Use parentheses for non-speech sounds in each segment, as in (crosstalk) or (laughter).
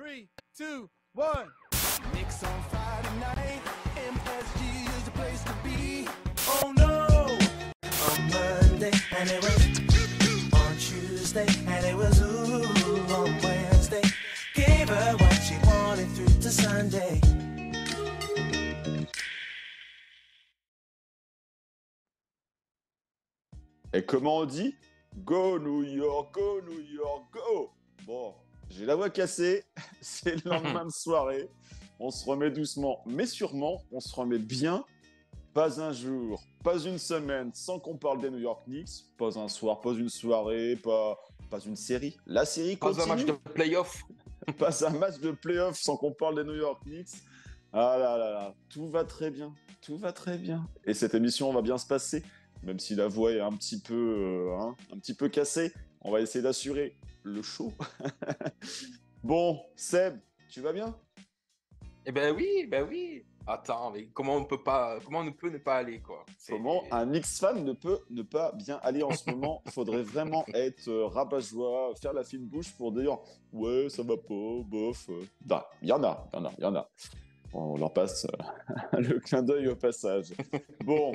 Three, two, one. Knicks on Friday night, MSG is the place to be. Oh no! On Monday, and it was on Tuesday, and it was ooh on Wednesday. Gave her what she wanted through to Sunday. Et comment on dit? Go New York, go New York, go Bon, j'ai la voix cassée, (laughs) c'est le lendemain de soirée. On se remet doucement, mais sûrement, on se remet bien. Pas un jour, pas une semaine sans qu'on parle des New York Knicks. Pas un soir, pas une soirée, pas, pas une série. La série Pas continue. un match de playoff. (laughs) Pas un match de playoff sans qu'on parle des New York Knicks. Ah là là là, tout va très bien, tout va très bien. Et cette émission va bien se passer, même si la voix est un petit peu, euh, hein, un petit peu cassée. On va essayer d'assurer le show. (laughs) bon, Seb, tu vas bien? Eh ben oui, ben oui. Attends, mais comment on peut pas, comment on ne peut ne pas aller quoi? Comment un Knicks fan ne peut ne pas bien aller en ce moment? Il (laughs) faudrait vraiment être euh, rabat-joie, faire la fine bouche pour dire ouais, ça va pas, bof. Bah, Il y en a, il y en a, il y en a. On leur passe euh, (laughs) le clin d'œil au passage. Bon,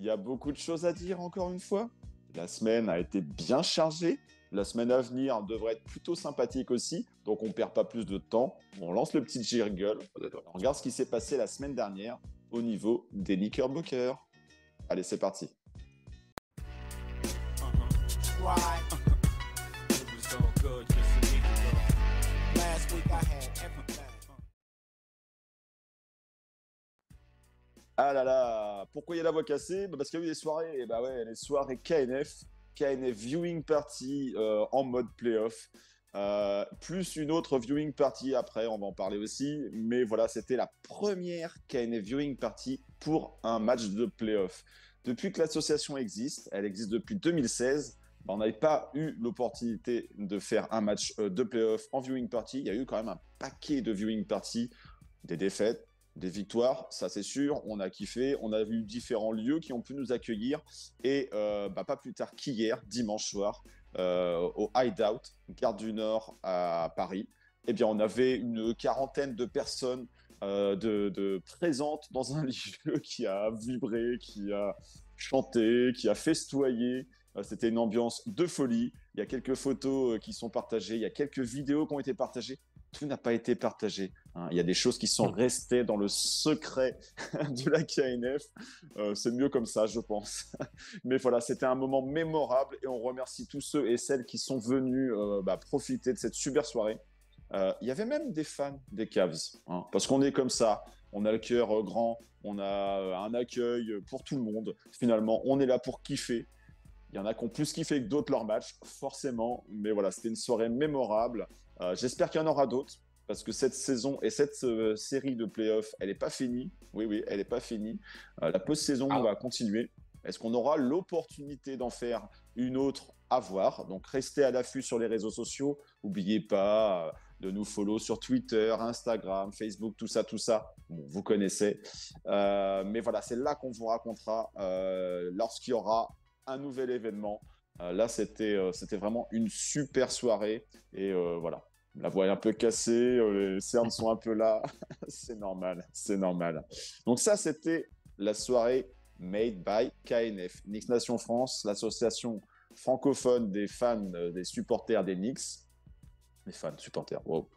il y a beaucoup de choses à dire encore une fois? La semaine a été bien chargée. La semaine à venir devrait être plutôt sympathique aussi. Donc on perd pas plus de temps. On lance le petit jingle. On regarde ce qui s'est passé la semaine dernière au niveau des Knickerbockers. Allez, c'est parti. Ah là là, pourquoi il y a la voix cassée? Bah Parce qu'il y a eu des soirées, et bah ouais, les soirées KNF, KNF Viewing Party euh, en mode playoff, euh, plus une autre Viewing Party après, on va en parler aussi, mais voilà, c'était la première KNF Viewing Party pour un match de playoff. Depuis que l'association existe, elle existe depuis 2016, bah, on n'avait pas eu l'opportunité de faire un match euh, de playoff en Viewing Party, il y a eu quand même un paquet de Viewing Party, des défaites, des victoires, ça c'est sûr. On a kiffé, on a vu différents lieux qui ont pu nous accueillir. Et euh, bah, pas plus tard qu'hier, dimanche soir, euh, au Hideout, Gare du Nord à Paris, eh bien, on avait une quarantaine de personnes euh, de, présentes dans un (laughs) lieu qui a vibré, qui a chanté, qui a festoyé. C'était une ambiance de folie. Il y a quelques photos qui sont partagées, il y a quelques vidéos qui ont été partagées. Tout n'a pas été partagé. hein. Il y a des choses qui sont restées dans le secret (laughs) de la KNF. Euh, c'est mieux comme ça, je pense. (laughs) Mais voilà, c'était un moment mémorable et on remercie tous ceux et celles qui sont venus euh, bah, profiter de cette super soirée. Euh, Il y avait même des fans des Cavs, hein, parce qu'on est comme ça. On a le cœur grand, on a un accueil pour tout le monde. Finalement, on est là pour kiffer. Il y en a qui ont plus kiffé que d'autres leur match, forcément. Mais voilà, c'était une soirée mémorable. Euh, J'espère qu'il y en aura d'autres, parce que cette saison et cette euh, série de playoffs, elle n'est pas finie. Oui, oui, elle n'est pas finie. Euh, la post-saison Ah. va continuer. Est-ce qu'on aura l'opportunité d'en faire une autre à voir? Donc, restez à l'affût sur les réseaux sociaux. N'oubliez pas de nous follow sur Twitter, Instagram, Facebook, tout ça, tout ça. Bon, vous connaissez. Euh, mais voilà, c'est là qu'on vous racontera euh, lorsqu'il y aura un nouvel événement. Euh, là, c'était euh, c'était vraiment une super soirée. Et euh, voilà, la voix est un peu cassée, les cernes sont un peu là. (laughs) c'est normal, c'est normal. Donc ça, c'était la soirée made by KNF, Knicks Nation France, l'association francophone des fans, des supporters des Knicks. Les fans, supporters, wow,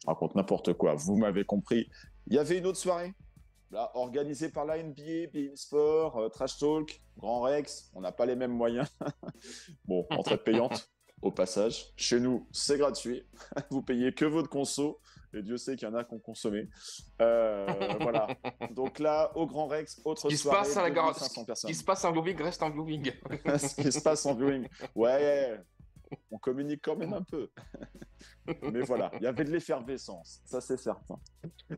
je raconte n'importe quoi, vous m'avez compris. Il y avait une autre soirée, là, organisée par la NBA, Bein Sport, euh, Trash Talk, Grand Rex. On n'a pas les mêmes moyens. (laughs) bon, entrée payante, au passage. Chez nous, c'est gratuit. (laughs) vous payez que votre conso. Et Dieu sait qu'il y en a qui ont consommé. Euh, voilà. (laughs) Donc là, au Grand Rex, autre qui se passe à la gare, 2500 ce personnes. qui se passe en viewing reste en viewing. ce qui se passe en viewing. Ouais, on communique quand même un peu. Mais voilà, il y avait de l'effervescence, ça c'est certain.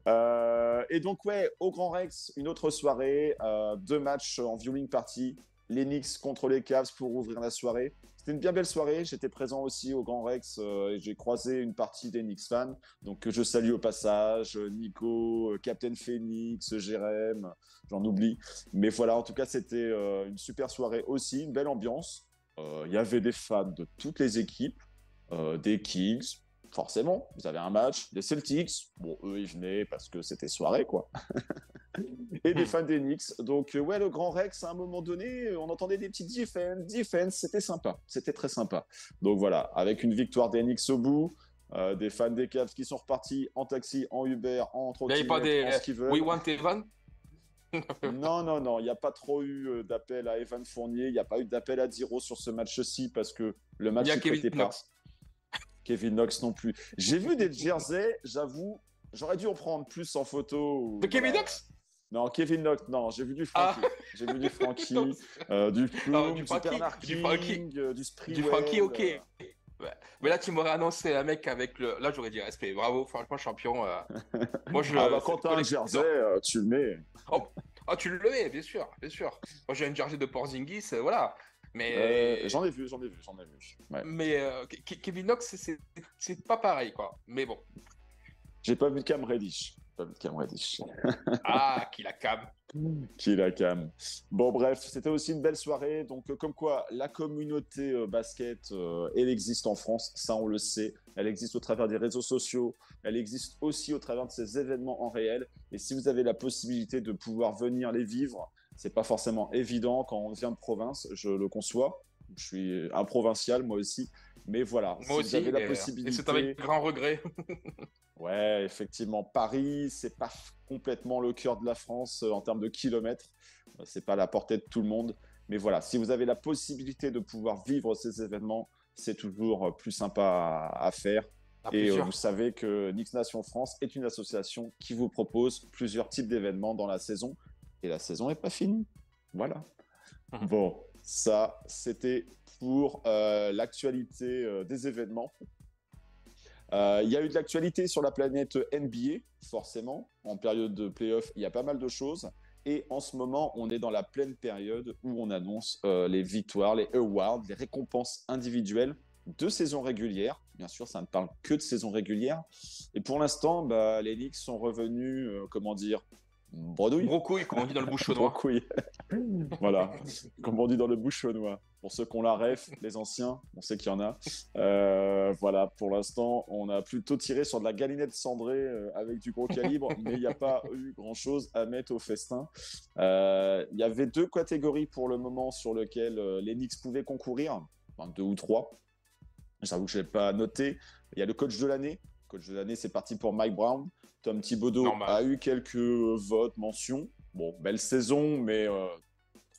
Euh, et donc, ouais, au Grand Rex, une autre soirée, euh, deux matchs en viewing party, les Knicks contre les Cavs pour ouvrir la soirée. C'était une bien belle soirée, j'étais présent aussi au Grand Rex euh, et j'ai croisé une partie des Knicks fans, donc je salue au passage, Nico, Captain Phoenix, Jérém, j'en oublie. Mais voilà, en tout cas, c'était une super soirée aussi, une belle ambiance. Euh, Il y avait des fans de toutes les équipes, euh, des Kings, forcément, vous avez un match des Celtics. Bon, eux, ils venaient parce que c'était soirée, quoi. (laughs) et des fans des Knicks. Donc, euh, ouais, le Grand Rex, à un moment donné, on entendait des petits defense, defense, c'était sympa. C'était très sympa. Donc voilà, avec une victoire des Knicks au bout, euh, des fans des Cavs qui sont repartis en taxi, en Uber, en trottinette, en ce qu'ils veulent. We Want Non, non, non, il n'y a pas trop eu euh, d'appel à Evan Fournier, il n'y a pas eu d'appel à Diro sur ce match-ci parce que le match a est Kevin Knox. Non plus. J'ai vu des jerseys, j'avoue, j'aurais dû en prendre plus en photo. De Kevin. Knox? Non, Kevin Knox, non, j'ai vu du Frankie. J'ai vu du (laughs) Frankie, Non, euh, du Plume, Ah, du du, Frankie, du King, Frankie. euh, du Sprewell. Du Frankie, ok. euh. Mais là, tu m'aurais annoncé un mec avec le. Là, j'aurais dit respect. Bravo, franchement, champion. euh. (laughs) Moi, je. Ah bah quand t'as un jersey, euh, tu le mets. Ah, tu le mets, bien sûr, bien sûr. Moi, j'ai un jersey de Porzingis, euh, voilà. Mais. Euh, j'en ai vu, j'en ai vu, j'en ai vu. Ouais. Mais Ke- Ke- Kevin Knox, c'est pas pareil, quoi. Mais bon. J'ai pas vu Cam Reddish. (laughs) Ah, qui la cam. Qui la cam. Bon, bref, c'était aussi une belle soirée. Donc, euh, comme quoi, la communauté euh, basket, euh, elle existe en France, ça on le sait. Elle existe au travers des réseaux sociaux. Elle existe aussi au travers de ces événements en réel. Et si vous avez la possibilité de pouvoir venir les vivre, c'est pas forcément évident quand on vient de province, je le conçois. Je suis un provincial, moi aussi. Mais voilà, Moi si aussi. vous avez la possibilité. Et c'est avec grand regret. (laughs) Ouais, effectivement, Paris, c'est pas complètement le cœur de la France euh, en termes de kilomètres. Euh, C'est pas à la portée de tout le monde. Mais voilà, si vous avez la possibilité de pouvoir vivre ces événements, c'est toujours euh, plus sympa à, à faire. Ah, Et euh, vous savez que Nix Nation France est une association qui vous propose plusieurs types d'événements dans la saison. Et la saison n'est pas finie. Voilà. Mhm. (laughs) Bon, ça, c'était euh, l'actualité euh, des événements. Euh, Il y a eu de l'actualité sur la planète NBA, forcément. En période de playoff, il y a pas mal de choses. Et en ce moment, on est dans la pleine période où on annonce les victoires, les awards, les récompenses individuelles de saison régulière. Bien sûr, ça ne parle que de saison régulière. Et pour l'instant, bah, les Knicks sont revenus, comment dire, bredouille. Brocouille, comme on dit dans le bouchonnois. (laughs) Brocouille. (laughs) voilà, comme on dit dans le bouchonnois. Pour ceux qui ont la ref, les anciens, on sait qu'il y en a. Euh, voilà, pour l'instant, on a plutôt tiré sur de la galinette cendrée euh, avec du gros calibre, (laughs) mais il n'y a pas eu grand-chose à mettre au festin. Euh, Il y avait deux catégories pour le moment sur lesquelles euh, les Knicks pouvaient concourir, enfin, deux ou trois. J'avoue que je n'ai pas noté. Il y a le coach de l'année. Coach de l'année, c'est parti pour Mike Brown. Tom Thibodeau Normal. a eu quelques votes, mentions. Bon, belle saison, mais euh,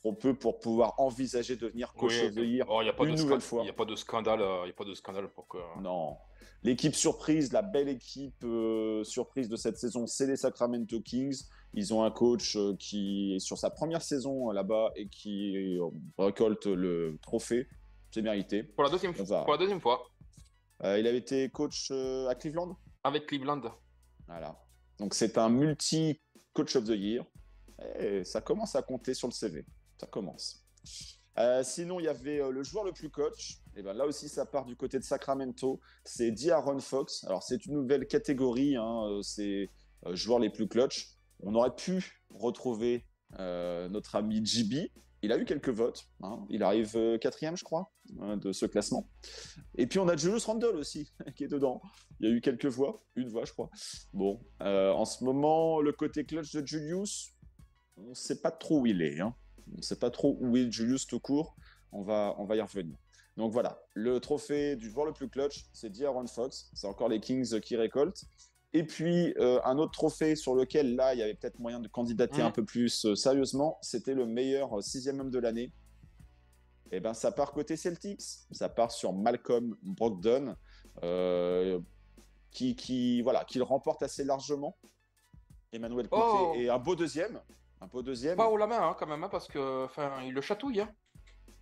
trop peu pour pouvoir envisager de devenir coach Oui, oh, a une de nouvelle fois. Il n'y a pas de scandale. euh, Il y a pas de scandale pour que. Non. L'équipe surprise, la belle équipe euh, surprise de cette saison, c'est les Sacramento Kings. Ils ont un coach euh, qui est sur sa première saison euh, là-bas et qui euh, récolte le trophée. C'est mérité. Pour la deuxième, va. pour la deuxième fois, Euh, il avait été coach euh, à Cleveland? avec Cleveland. Voilà. Donc c'est un multi coach of the year. Et ça commence à compter sur le CV. Ça commence. Euh, sinon, il y avait euh, le joueur le plus coach. Et ben là aussi, ça part du côté de Sacramento. C'est D'Aaron Fox. Alors c'est une nouvelle catégorie. hein, euh, C'est joueurs les plus clutch. On aurait pu retrouver notre ami JB. Il a eu quelques votes. hein. Il arrive euh, quatrième, je crois, hein, de ce classement. Et puis on a Julius Randle aussi (laughs) qui est dedans. Il y a eu quelques voix, une voix, je crois. Bon, euh, en ce moment, le côté clutch de Julius, on ne sait pas trop où il est. hein. On ne sait pas trop où est Julius tout court. On va, on va y revenir. Donc voilà, le trophée du joueur le plus clutch, c'est D'Aaron Fox. C'est encore les Kings qui récoltent. Et puis, euh, un autre trophée sur lequel, là, il y avait peut-être moyen de candidater Mhm. un peu plus euh, sérieusement, c'était le meilleur euh, sixième homme de l'année. Et ben, ça part côté Celtics. Ça part sur Malcolm Brogdon, euh, qui, qui, voilà, qui le remporte assez largement. Emmanuel Oh. et un beau deuxième. Un beau deuxième. Pas haut la main, hein, quand même, hein, parce que, il le chatouille. Hein.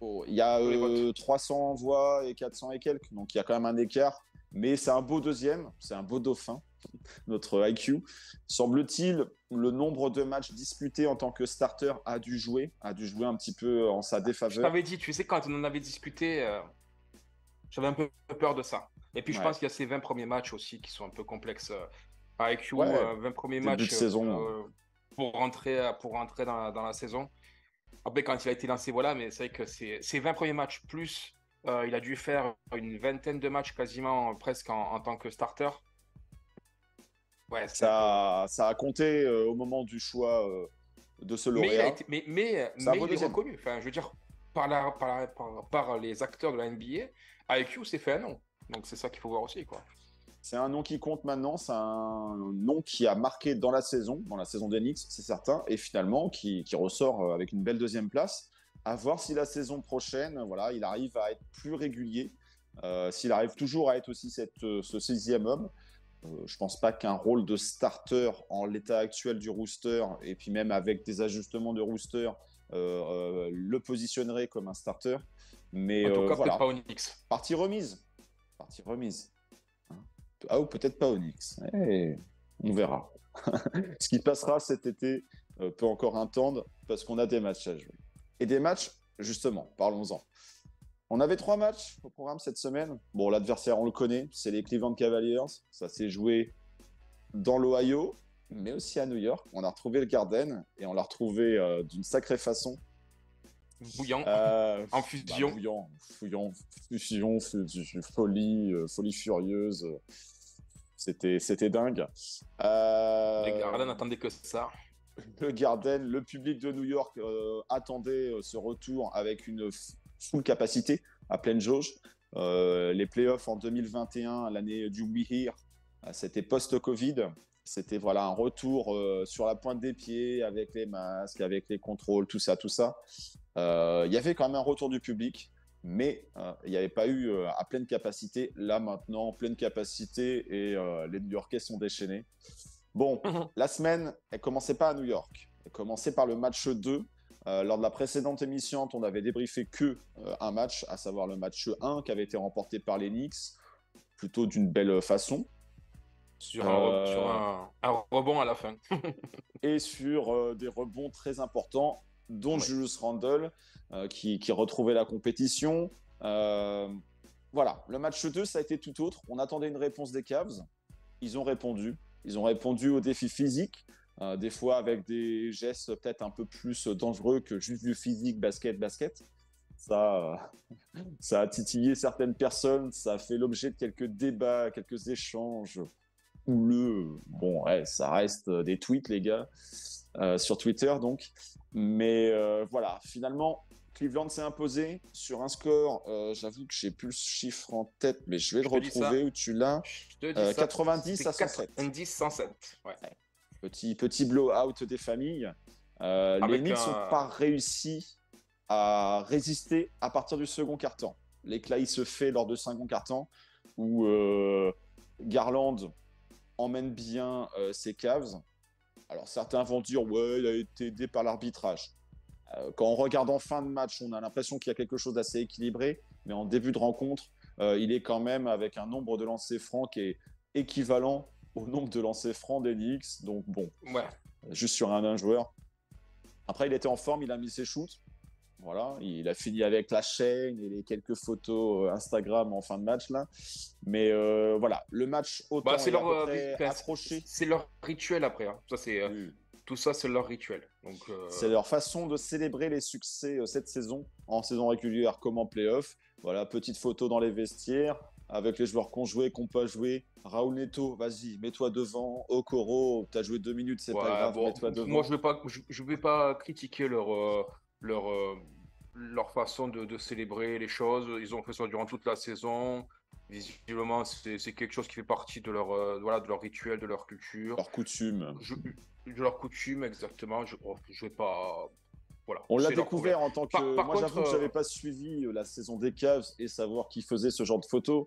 Oh, Il y a Pour les euh, votes. 300 voix et 400 et quelques, donc il y a quand même un écart. Mais c'est un beau deuxième, c'est un beau dauphin, notre IQ. Semble-t-il, le nombre de matchs disputés en tant que starter a dû jouer, a dû jouer un petit peu en sa Je défaveur. t'avais dit, tu sais, quand on en avait discuté, euh, j'avais un peu peur de ça. Et puis, je Ouais. pense qu'il y a ces 20 premiers matchs aussi qui sont un peu complexes. euh, avec IQ, Ouais. euh, 20 premiers Début matchs de saison. euh, pour rentrer, euh, pour rentrer dans, dans la saison. Après, quand il a été lancé, voilà, mais c'est vrai que ces 20 premiers matchs plus Euh, il a dû faire une vingtaine de matchs quasiment presque en, en tant que starter. Ouais, Ça, ça a compté euh, au moment du choix euh, de ce mais, il a lauréat. été- mais, il est deuxième. reconnu. Enfin, je veux dire, par, la, par, la- par, par les acteurs de la NBA, IQ s'est fait un nom. Donc c'est ça qu'il faut voir aussi. Quoi. C'est un nom qui compte maintenant, c'est un nom qui a marqué dans la saison, dans la saison d'Enix, c'est certain, et finalement qui, qui ressort euh, avec une belle deuxième place. À voir si la saison prochaine, voilà, il arrive à être plus régulier, euh, s'il arrive toujours à être aussi cette, euh, ce sixième homme. Euh, je pense pas qu'un rôle de starter en l'état actuel du rooster, et puis même avec des ajustements de rooster, euh, euh, le positionnerait comme un starter. Mais En tout euh, cas, voilà. pas Onyx. Partie remise. Partie remise. Hein. Ah, ou peut-être pas Onyx. Eh, on verra. (laughs) Ce qui passera cet été peut encore attendre parce qu'on a des matchs à jouer. Et des matchs, justement, parlons-en. On avait trois matchs au programme cette semaine. Bon, l'adversaire, on le connaît, c'est les Cleveland Cavaliers. Ça s'est joué dans l'Ohio, mais aussi à New York. On a retrouvé le Garden et on l'a retrouvé euh, d'une sacrée façon. Bouillant. Euh, (laughs) En fusion. bah, bouillant, fouillant, fusion, fu- folie, euh, folie furieuse. C'était, c'était dingue. Euh, Les Garden n'attendaient que ça. le Garden, le public de New York euh, attendait euh, ce retour avec une full capacité à pleine jauge. Euh, les playoffs en 2021, l'année du We Here, euh, c'était post-Covid. C'était voilà un retour euh, sur la pointe des pieds avec les masques, avec les contrôles, tout ça, tout ça. Euh, Il y avait quand même un retour du public, mais euh, il n'y avait pas eu euh, à pleine capacité. Là maintenant, pleine capacité et euh, les New-Yorkais sont déchaînés. Bon, Mhm. la semaine, elle commençait pas à New York. Elle commençait par le match 2. Euh, lors de la précédente émission, on avait débriefé que euh, un match, à savoir le match 1 qui avait été remporté par les Knicks, plutôt d'une belle façon, Sur, un, Euh, sur un, un rebond à la fin. (laughs) et sur des rebonds très importants, dont Ouais. Julius Randle, qui, qui retrouvait la compétition. Voilà, le match 2, ça a été tout autre. On attendait une réponse des Cavs. Ils ont répondu. Ils ont répondu aux défis physiques, euh, des fois avec des gestes peut-être un peu plus dangereux que juste du physique, basket, basket. Ça, euh, (laughs) ça a titillé certaines personnes, ça a fait l'objet de quelques débats, quelques échanges houleux. Bon, ouais, ça reste euh, des tweets, les gars, euh, sur Twitter, donc. Mais voilà, finalement, Cleveland s'est imposé sur un score. J'avoue que j'ai plus le chiffre en tête, mais je vais le Je retrouver où tu l'as. Je te dis Euh, ça, 90 c'est à 107. 90 107. Ouais. Petit, petit blowout des familles. Euh, les Knicks un- n'ont pas réussi à résister à partir du second quart-temps. L'éclat il se fait lors de second quart-temps où euh, Garland emmène bien euh, ses Cavs. Alors certains vont dire ouais, il a été aidé par l'arbitrage. Quand on regarde en fin de match, on a l'impression qu'il y a quelque chose d'assez équilibré, mais en début de rencontre, il est quand même avec un nombre de lancers francs qui est équivalent au nombre de lancers francs Knicks. Donc bon, Ouais. juste sur un, un joueur. Après, il était en forme, il a mis ses shoots. Voilà, il a fini avec la chaîne et les quelques photos euh, Instagram en fin de match là. Mais euh, voilà, le match autant Bah, c'est leur, euh, approché. c'est leur rituel après. hein. Ça, c'est, euh, Oui. tout ça, c'est leur rituel. Donc, C'est leur façon de célébrer les succès cette saison, en saison régulière comme en playoff. Voilà, petite photo dans les vestiaires avec les joueurs qu'on joué, qu'on pas joué. Raoul Neto, vas-y, mets-toi devant. Okoro, t'as joué deux minutes, c'est ouais, pas grave, bon, mets-toi devant. moi, je ne vais, pas- je, je vais pas critiquer leur, euh, leur, euh, leur façon de, de célébrer les choses. Ils ont fait ça durant toute la saison. Visiblement, c'est c'est quelque chose qui fait partie de leur, euh, voilà, de leur rituel, de leur culture, Leur coutume. Je- de leur coutume, exactement. Je ne vais pas. Voilà, On l'a découvert en tant que. Par- par Moi, j'avoue que j'avais euh, pas suivi euh, la saison des Cavs et savoir qui faisait ce genre de photos.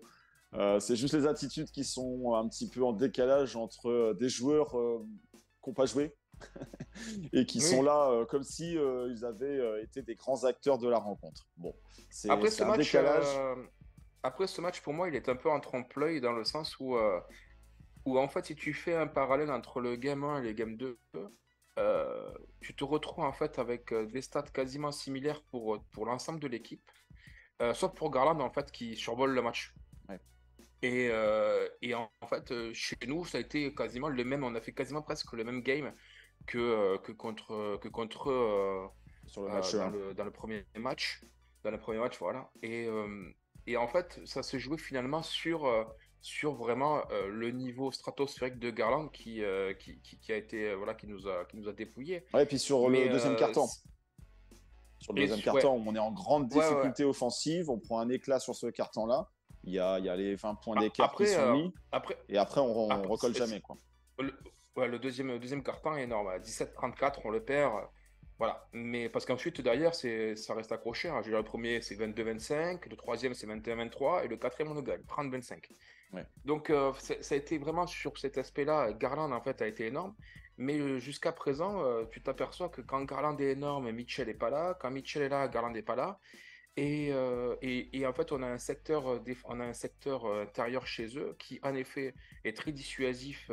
Euh, c'est juste les attitudes qui sont un petit peu en décalage entre des joueurs euh, qui n'ont pas joué (laughs) et qui Oui. sont là euh, comme si ils avaient été des grands acteurs de la rencontre. Bon, c'est Après c'est ce, un match, décalage. après ce match, pour moi, il est un peu en trompe-l'œil dans le sens où, où, en fait, si tu fais un parallèle entre le game 1 et le game 2, euh, tu te retrouves en fait avec euh, des stats quasiment similaires pour, pour l'ensemble de l'équipe, euh, sauf pour Garland en fait qui survole le match. Ouais. Et, euh, et en, en fait, euh, chez nous, ça a été quasiment le même, on a fait quasiment presque le même game que, euh, que contre, que contre euh, sur le euh, match dans, 1. le, dans le premier match. Dans le premier match, voilà. Et, euh, Et en fait, ça se jouait finalement sur, euh, sur vraiment euh, le niveau stratosphérique de Garland qui, euh, qui, qui, qui a été, euh, voilà, qui nous a, qui nous a dépouillé. Ouais, et puis sur Mais, le deuxième euh, carton. c- Sur le deuxième carton, on est en grande Ouais, ouais. difficulté offensive, on prend un éclat sur ce carton-là. Il y a, il y a les 20 points Ah, d'écart qui après, sont euh, mis, Après, et après on, après, recolle jamais. Quoi. Le, ouais, le deuxième, le deuxième carton est énorme. À 17-34, on le perd. Voilà. Mais parce qu'ensuite, derrière, c'est, ça reste accroché. hein. Je veux dire, le premier, c'est 22-25. Le troisième, c'est 21-23. Et le quatrième, on le gagne. 30-25. Donc, euh, ça a été vraiment sur cet aspect-là. Garland, en fait, a été énorme. Mais euh, jusqu'à présent, euh, tu t'aperçois que quand Garland est énorme, Mitchell n'est pas là. Quand Mitchell est là, Garland n'est pas là. Et, en fait, on a un secteur, on a un secteur intérieur chez eux qui, en effet, est très dissuasif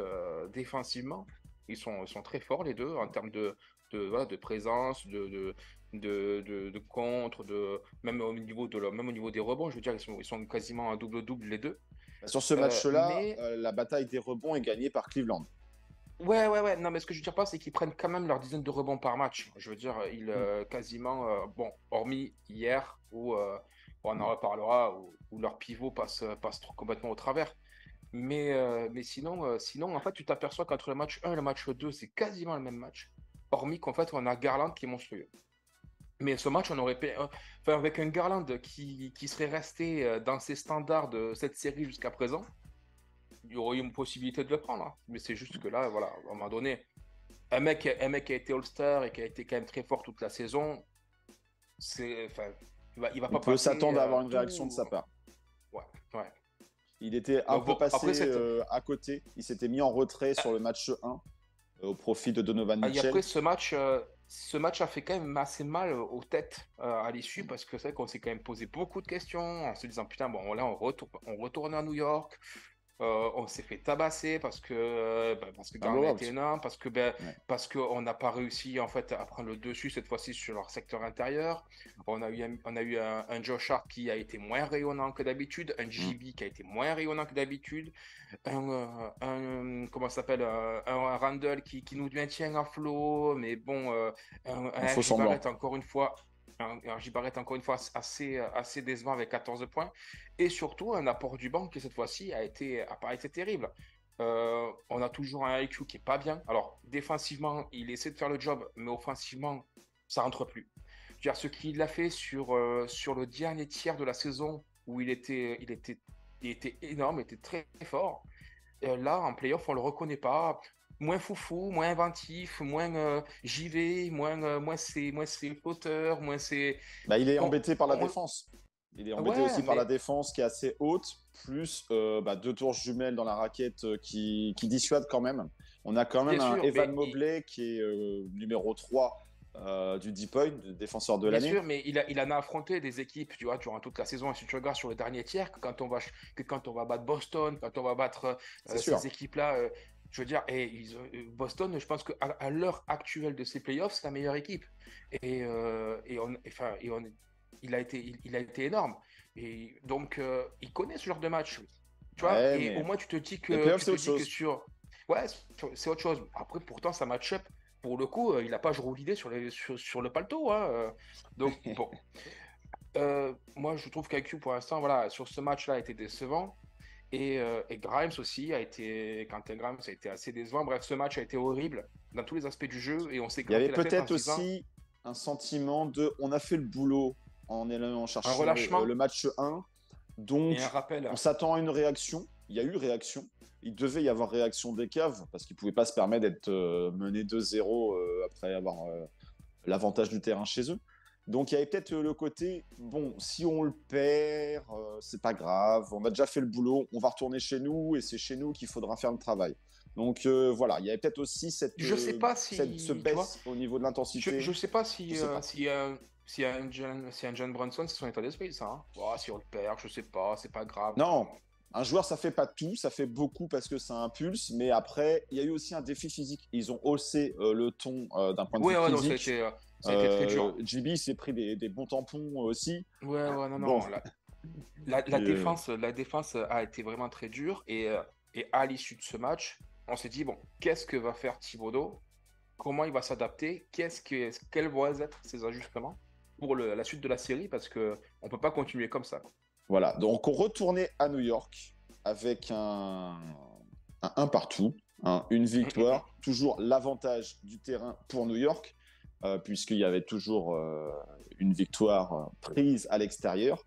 défensivement. Ils sont, sont très forts, les deux, en termes de, de, présence, de, de, de, contre, de, même, au niveau de, même au niveau des rebonds. Je veux dire, ils sont, ils sont quasiment un double-double, les deux. Sur ce Euh, match-là, mais- euh, la bataille des rebonds est gagnée par Cleveland. Ouais, ouais, ouais. Non, mais ce que je veux dire pas, c'est qu'ils prennent quand même leur dizaine de rebonds par match. Je veux dire, ils euh, quasiment, euh, bon, hormis hier où euh, on en reparlera, où, où leur pivot passe, complètement au travers. Mais, mais sinon, sinon, en fait, tu t'aperçois qu'entre le match 1 et le match 2, c'est quasiment le même match. Hormis qu'en fait, on a Garland qui est monstrueux. Mais ce match, on aurait pu. euh, Enfin, avec un Garland qui, qui serait resté euh, dans ses standards de cette série jusqu'à présent, il y aurait eu une possibilité de le prendre. hein. Mais c'est juste que là, voilà, à un moment donné, un mec, un mec qui a été All-Star et qui a été quand même très fort toute la saison, c'est, enfin, il va, il va On pas peut s'attendre à euh, avoir une tout- réaction de sa part. Ouais, ouais. Il était un Donc peu bon, passé après, euh, à côté. Il s'était mis en retrait sur le match 1 euh, au profit de Donovan Ah, et Mitchell. après, ce match, euh, ce match a fait quand même assez mal aux têtes euh, à l'issue parce que c'est vrai qu'on s'est quand même posé beaucoup de questions en se disant putain, bon, là, on retourne, on retourne à New York. Euh, on s'est fait tabasser parce que euh, bah, parce que Un était énorme, parce que ben, Ouais. parce qu'on n'a pas réussi en fait à prendre le dessus cette fois-ci sur leur secteur intérieur. On a eu un, on a eu un, un Josh Hart qui a été moins rayonnant que d'habitude, Mm. un JB qui a été moins rayonnant que d'habitude, un, euh, un comment s'appelle un, un Randall qui, qui nous maintient à flot, mais bon un, un. Barrett encore une fois. Un Barrett encore une fois assez, assez décevant avec 14 points et surtout un apport du banc qui cette fois-ci a a pas été terrible. Euh, on a toujours un IQ qui est pas bien. Alors défensivement, il essaie de faire le job, mais offensivement, ça rentre plus. Ce qu'il a fait sur, euh, sur le dernier tiers de la saison où il était, il était, il était énorme, il était très fort. Euh, là, en playoff, on le reconnaît pas. Moins foufou, moins inventif, moins euh, j'y vais, moins, euh, moins c'est moins c'est moins c'est Bah, il est On- embêté par la on- défense. Il est embêté Ouais, aussi par la défense qui est assez haute, plus euh, bah, deux tours jumelles dans la raquette euh, qui, qui dissuadent quand même. On a quand même Bien un sûr, Evan il- Mobley qui est euh, numéro 3 euh, du Deep Point, défenseur de Bien l'année. sûr, mais il, a, il en a affronté des équipes, tu vois, durant toute la saison. Et si tu regardes sur le dernier tiers, que quand on va, que quand on va battre Boston, quand on va battre euh, ces équipes-là, euh, je veux dire, et ils, euh, Boston, je pense qu'à à, l'heure actuelle de ces playoffs, c'est la meilleure équipe. Et, euh, et, on, enfin, et on, il, a été, il, il a été énorme. Et donc, euh, il connaît ce genre de match. Tu vois, Ouais, et mais au moins, tu te dis que. playoffs, tu c'est te autre dis que chose. sur. Ouais, c'est- autre chose. Après, pourtant, ça match-up. Pour le coup, euh, il n'a pas joué l'idée sur, les- sur, sur le paletot. Hein. euh. Donc, (laughs) bon. Euh, moi, je trouve qu'IQ, pour l'instant, voilà, sur ce match-là, a été décevant. Et, euh, et Grimes aussi a été, Quentin Grimes a été assez décevant. Bref, ce match a été horrible dans tous les aspects du jeu et on s'est Il y avait peut-être aussi un sentiment de on a fait le boulot en, en cherchant relâchement. le, le match 1. Donc, et un rappel. on s'attend à une réaction. Il y a eu réaction. Il devait y avoir réaction des caves parce qu'ils ne pouvaient pas se permettre d'être euh, menés 2-0 euh, après avoir euh, l'avantage du terrain chez eux. Donc il y avait peut-être euh, le côté bon, si on le perd, euh, c'est pas grave, on a déjà fait le boulot, on va retourner chez nous et c'est chez nous qu'il faudra faire le travail. Donc euh, voilà, il y avait peut-être aussi cette, Je sais pas si- cette tu baisse au niveau de l'intensité. Je, je sais pas si, Je sais pas. si, si un John, si un John Brunson, c'est son état d'esprit, ça. Hein. Oh, si on le perd, je sais pas, c'est pas grave. Non, un joueur, ça fait pas tout, ça fait beaucoup parce que ça impulse, mais après, il y a eu aussi un défi physique. Ils ont haussé euh, le ton euh, d'un point de Ouais, vue ouais, non, physique. euh, ça a été très dur. Euh, JB s'est pris des, des bons tampons aussi. Ouais, ouais, non, non. Bon. La, la- la Euh, défense, la défense a été vraiment très dure. Et, euh, et à l'issue de ce match, on s'est dit, bon, qu'est-ce que va faire Thibodeau? Comment il va s'adapter? Qu'est-ce que, Quels vont être ses ajustements pour le- la suite de la série? Parce qu'on ne peut pas continuer comme ça. Voilà, donc on retournait à New York avec un, un, un partout, hein, une victoire, toujours l'avantage du terrain pour New York, euh, puisqu'il y avait toujours euh, une victoire euh, prise à l'extérieur.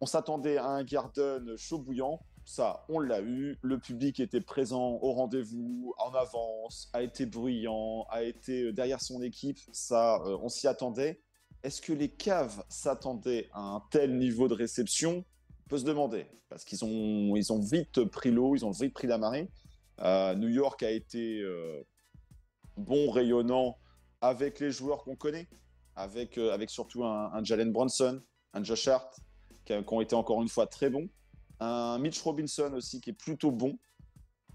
On s'attendait à un Garden chaud bouillant, ça on l'a eu, le public était présent au rendez-vous, en avance, a été bruyant, a été derrière son équipe, ça on s'y attendait. Est-ce que les caves s'attendaient à un tel niveau de réception? On peut se demander, parce qu'ils ont, ils ont vite pris l'eau, ils ont vite pris la marée. New York a été bon, rayonnant avec les joueurs qu'on connaît, avec, euh, avec surtout un, un Jalen Brunson, un Josh Hart, qui, a- qui ont été encore une fois très bons. Un Mitch Robinson aussi, qui est plutôt bon.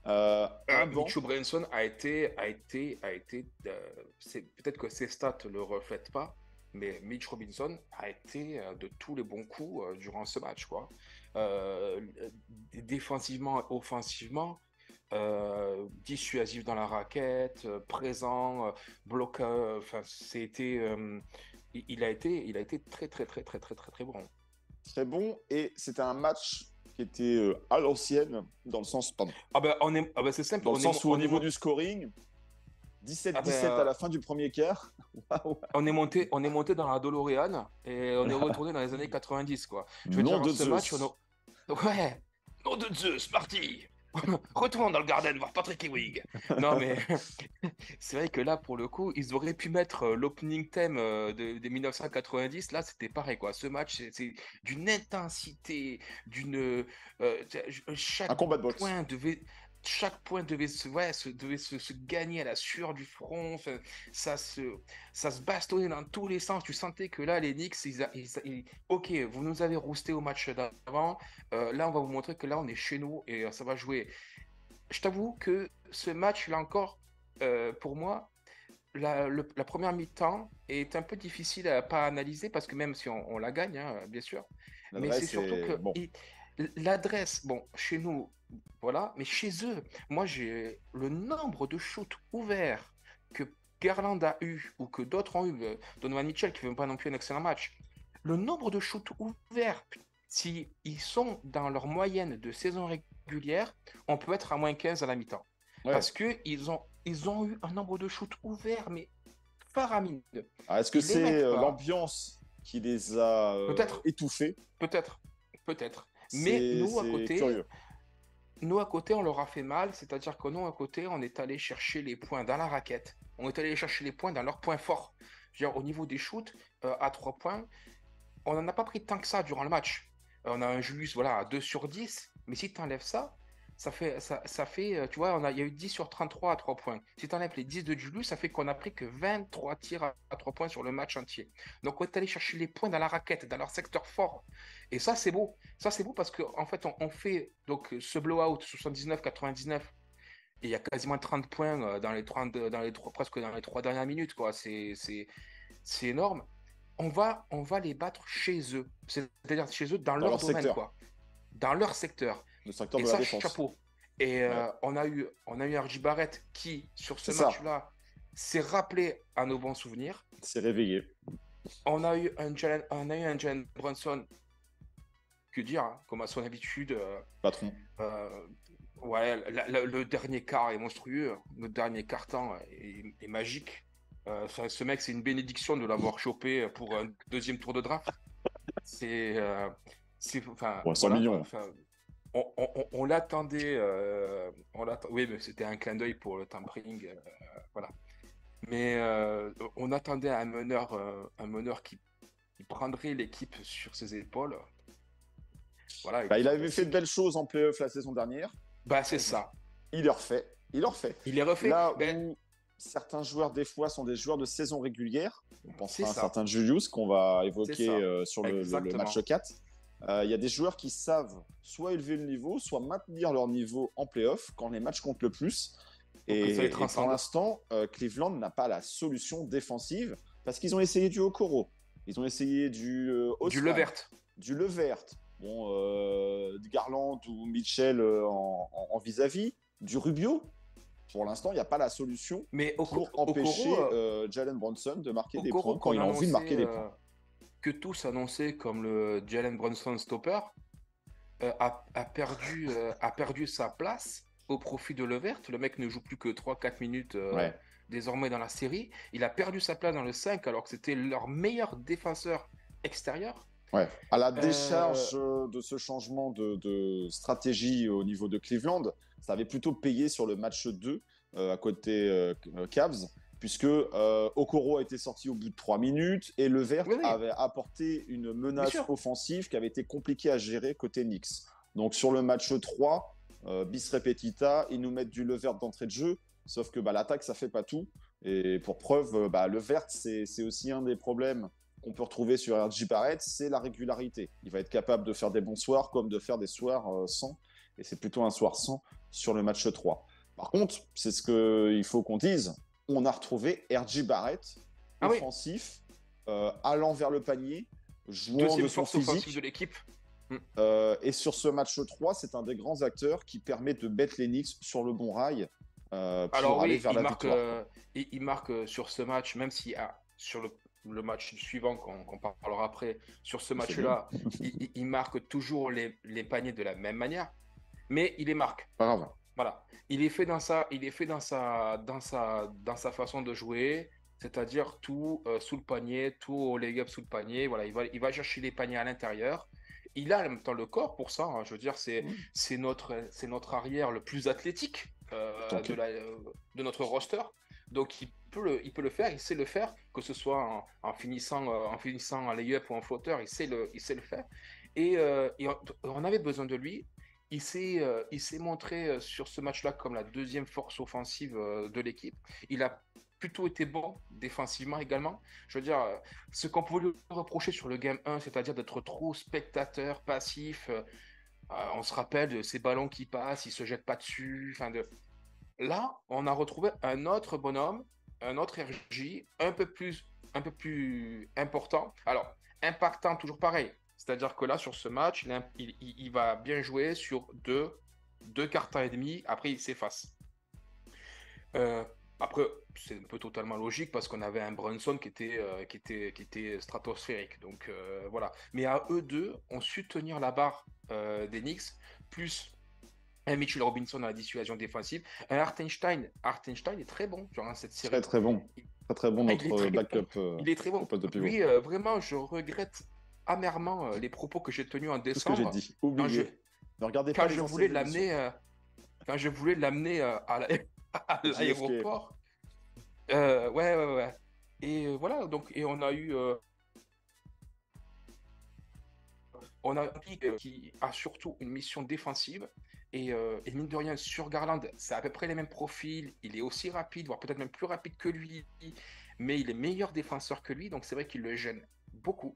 Euh, un Euh, banc. Mitchell Branson a été, a été, a été. euh, peut-être que ses stats le reflètent pas, mais Mitch Robinson a été de tous les bons coups durant ce match, quoi. Euh, défensivement, offensivement, euh, dissuasif dans la raquette, euh, présent, euh, bloqueur. Enfin, c'était, il, a été, il a été très, très, très, très, très, très, très bon. très bon. Et c'était un match qui était à l'ancienne, dans le sens, pardon, Ah ben, on est, ah ben, c'est simple. dans on le est- sens où au niveau du scoring, 17-17 Ah ben, à la fin du premier quart. (laughs) On est monté, on est monté dans la DeLorean et on est retourné dans les années 90, quoi. Je veux dire, de ce Zeus. match, on a... Ouais, nom de Zeus, Marty (laughs) Retourne dans le Garden voir Patrick Ewing. Non, mais (laughs) c'est vrai que là, pour le coup, ils auraient pu mettre euh, l'opening theme euh, de, des 1990. Là, c'était pareil, quoi. Ce match, c'est- c'est d'une intensité, d'une... euh, chaque Un combat de boxe. point devait... Chaque point devait se, ouais, se, devait se, se gagner à la sueur du front. Enfin, ça se, ça se bastonnait dans tous les sens. Tu sentais que là, les Knicks, ils, a- ils- ils- ok, vous nous avez rousté au match d'avant. Euh, là, on va vous montrer que là, on est chez nous et euh, ça va jouer. Je t'avoue que ce match, là encore, euh, pour moi, la, le- la première mi-temps est un peu difficile à pas analyser parce que même si on, on la gagne, hein, bien sûr, mais c'est surtout que bon. il- l'adresse, bon, chez nous, voilà, mais chez eux, moi j'ai le nombre de shoots ouverts que Garland a eu ou que d'autres ont eu, euh, Donovan Mitchell qui ne fait pas non plus un excellent match, le nombre de shoots ouverts, si ils sont dans leur moyenne de saison régulière, on peut être à moins 15 à la mi-temps. Ouais. Parce qu'ils ont, ils ont eu un nombre de shoots ouverts, mais faramineux. Ah, Est-ce que c'est euh, l'ambiance qui les a euh, Peut-être. étouffés? Peut-être, peut-être. Mais nous, à côté, curieux. Nous, à côté, on leur a fait mal, c'est-à-dire que nous, à côté, on est allé chercher les points dans la raquette. On est allé chercher les points dans leurs points forts. Au niveau des shoots, euh, à 3 points, on n'en a pas pris tant que ça durant le match. Euh, on a un Julius voilà, à 2 sur 10, mais si tu enlèves ça, ça fait, ça, fait euh, tu vois, il y a eu 10 sur 33 à 3 points. Si tu enlèves les 10 de Julius, ça fait qu'on a pris que 23 tirs à, à 3 points sur le match entier. Donc, on est allé chercher les points dans la raquette, dans leur secteur fort. Et ça, c'est beau. Ça, c'est beau parce qu'en en fait, on, on fait donc ce blowout 79-99 et il y a quasiment 30 points euh, dans les 30, dans les trois, presque dans les trois dernières minutes, quoi. C'est, énorme. On va, on va les battre chez eux. C'est-à-dire chez eux dans, leur, leur domaine, secteur. quoi. Dans leur secteur. Le secteur Et de la ça, défense. chapeau. Et euh, on a eu, on a eu RJ Barrett qui, sur ce match-là, s'est rappelé à nos bons souvenirs. C'est réveillé. On a eu un Jalen, on a eu un Jalen Brunson, que dire, hein, comme à son habitude. euh, Patron. euh, ouais, la- la- le dernier quart est monstrueux. Le dernier quart-temps est, est magique. Euh, ce mec, c'est une bénédiction de l'avoir chopé pour un deuxième tour de draft. C'est. c'est- enfin, Ouais, 100 voilà, millions. on on- on- l'attendait. oui, mais c'était un clin d'œil pour le tampering. voilà. Mais on attendait un meneur, un meneur qui, qui prendrait l'équipe sur ses épaules. Voilà, Bah, il avait fait de belles choses en playoff la saison dernière. Bah, c'est ça. Il le refait. Il le refait. Il est refait. Là Ben, où certains joueurs, des fois, sont des joueurs de saison régulière, on pense à un ça. certain Julius qu'on va évoquer euh, sur le, match 4. Euh, Il y a des joueurs qui savent soit élever le niveau, soit maintenir leur niveau en playoff quand les matchs comptent le plus. Et, pour l'instant, euh, Cleveland n'a pas la solution défensive parce qu'ils ont essayé du Okoro, ils ont essayé du euh, du Levert. du Levert, bon, euh, Garland ou Mitchell euh, en en- en vis-à-vis, du Rubio. Pour l'instant, il n'y a pas la solution Mais pour Oko- empêcher Okoro, euh, Jalen Bronson de marquer des Okoro points quand il a envie de marquer des points. que tous annonçaient comme le Jalen Brunson stopper, a, a perdu, a perdu sa place au profit de Levert. Le mec ne joue plus que 3-4 minutes euh, Ouais. désormais dans la série. Il a perdu sa place dans le 5 alors que c'était leur meilleur défenseur extérieur. Ouais. À la décharge euh, de ce changement de, de stratégie au niveau de Cleveland, ça avait plutôt payé sur le match 2 euh, à côté euh, Cavs, puisque euh, Okoro a été sorti au bout de 3 minutes et Levert Oui, oui. avait apporté une menace offensive qui avait été compliquée à gérer côté Knicks. Donc sur le match 3, euh, bis repetita, ils nous mettent du Levert d'entrée de jeu, sauf que bah, l'attaque, ça fait pas tout. Et pour preuve, euh, bah, Levert, c'est c'est aussi un des problèmes qu'on peut retrouver sur RJ Barrett, c'est la régularité. Il va être capable de faire des bons soirs comme de faire des soirs euh, sans. Et c'est plutôt un soir sans sur le match 3. Par contre, c'est ce qu'il faut qu'on dise. On a retrouvé RJ Barrett, Ah oui. offensif, euh, allant vers le panier, jouant Deuxième de son force physique. de l'équipe. Euh, et sur ce match 3, c'est un des grands acteurs qui permet de mettre les Knicks sur le bon rail euh, pour Alors aller oui, vers il la marque, victoire. il, marque sur ce match, même si ah, sur le, le match suivant qu'on parlera après, sur ce C'est match-là, (laughs) il, marque toujours les, les paniers de la même manière, mais il les marque. Pas grave. Voilà, il est fait dans sa, il est fait dans sa, dans sa, dans sa façon de jouer, c'est-à-dire tout euh, sous le panier, tout au leg-up sous le panier. Voilà, il va, il va chercher les paniers à l'intérieur. Il a en même temps le corps pour ça. hein. Je veux dire, c'est, Oui. c'est notre, notre arrière le plus athlétique euh, de, la, euh, de notre roster. Donc il peut le, il peut le faire, il sait le faire, que ce soit en, finissant, euh, en finissant en lay-up ou en flotteur, il sait le, il sait le faire. Et, euh, on, avait besoin de lui. Il s'est, euh, il s'est montré sur ce match-là comme la deuxième force offensive de l'équipe. Il a plutôt été bon défensivement également. Je veux dire, ce qu'on pouvait lui reprocher sur le Game 1, c'est-à-dire d'être trop spectateur, passif. on se rappelle de ces ballons qui passent, il se jette pas dessus. De... Là, on a retrouvé un autre bonhomme, un autre RJ, un peu plus, un peu plus important. Alors, impactant, toujours pareil. C'est-à-dire que là, sur ce match, il, va bien jouer sur deux, deux cartons et demi. Après, il s'efface. Euh, après, c'est un peu totalement logique parce qu'on avait un Brunson qui était, euh, qui était, qui était stratosphérique. Donc euh, voilà. Mais à eux deux, ont su tenir la barre euh, des Knicks, plus un Mitchell Robinson à la dissuasion défensive. Un Hartenstein. Hartenstein est très bon durant cette série. Très très bon. Très très bon Ah, il est notre très backup euh, Il est très bon. Lui, euh, vraiment, je regrette amèrement euh, les propos que j'ai tenus en Tout ce que j'ai décembre. dit. Quand Oubliez. je, Ne regardez quand pas je voulais l'amener euh, quand je voulais l'amener euh, à (laughs) l'aéroport ouais ouais ouais et voilà donc et on a eu on a un qui a surtout une mission défensive et, euh, et mine de rien sur Garland c'est à peu près les mêmes profils il est aussi rapide voire peut-être même plus rapide que lui mais il est meilleur défenseur que lui donc c'est vrai qu'il le gêne beaucoup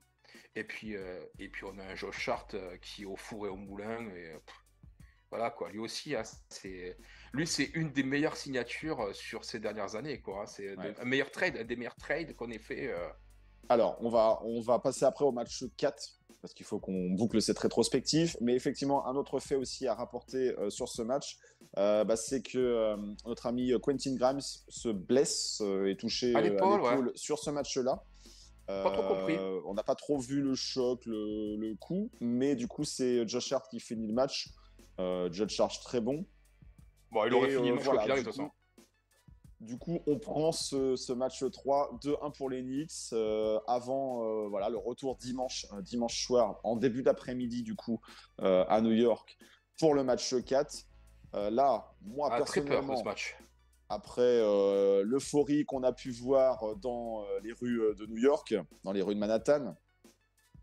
et puis euh, et puis on a un Josh Hart euh, qui est au four et au moulin et pff, voilà quoi, lui aussi, hein, c'est lui c'est une des meilleures signatures sur ces dernières années quoi. hein. C'est Ouais. un meilleur trade, un des meilleurs trades qu'on ait fait. euh. Alors, on va, on va passer après au match 4, parce qu'il faut qu'on boucle cette rétrospective. Mais effectivement, un autre fait aussi à rapporter euh, sur ce match, euh, bah, c'est que euh, notre ami Quentin Grimes se blesse et touché À l'épaule, ouais. sur ce match-là. Pas trop compris. On n'a pas trop vu le choc, le, le coup, mais du coup, c'est Josh Hart qui finit le match. Josh Hart très bon. Bon, il Et, aurait fini le match voilà, de toute façon. Du coup, on prend ce, ce match 3, 2-1 pour les Knicks, euh, avant euh, voilà, le retour dimanche, euh, dimanche soir, en début d'après-midi, du coup, euh, à New York, pour le match 4. Euh, là, moi, Ah, très peur de personnellement, ce match. après l'euphorie qu'on a pu voir dans les rues de New York, dans les rues de Manhattan,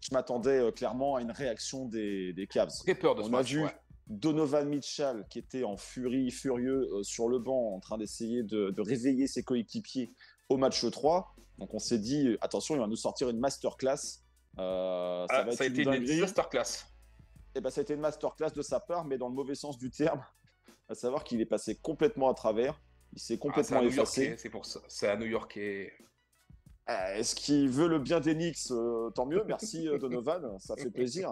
je m'attendais clairement à une réaction des, des Cavs. Très peur de ce On a match. vu ouais. Donovan Mitchell qui était en furie, furieux euh, sur le banc, en train d'essayer de, de réveiller ses coéquipiers au match 3. Donc on s'est dit, attention, il va nous sortir une masterclass. Euh, ça Ah, va ça a été une une masterclass. Et ben, ça a été une masterclass de sa part, mais dans le mauvais sens du terme. (laughs) À savoir qu'il est passé complètement à travers. Il s'est Ah, complètement effacé. C'est pour ça. C'est à New York et Euh, Est-ce qu'il veut le bien des Knicks Euh, Tant mieux, merci euh, Donovan, ça fait plaisir.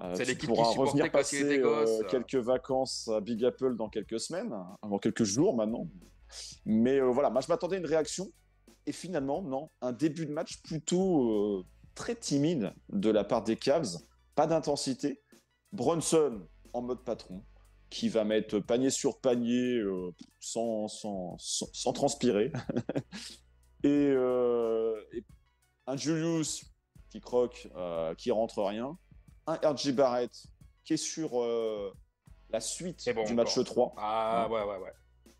Euh, C'est l'équipe supportait revenir passer gosse. euh, quelques vacances à Big Apple dans quelques semaines, avant quelques jours maintenant. Mais euh, voilà, moi je m'attendais à une réaction. Et finalement, non, un début de match plutôt, euh, très timide de la part des Cavs, pas d'intensité. Bronson en mode patron, qui va mettre panier sur panier sans, sans, sans, sans transpirer. (laughs) et, et un Julius qui croque, qui rentre rien. Un RJ Barrett qui est sur euh, la suite bon du match encore. 3. Ah ouais, ouais, ouais.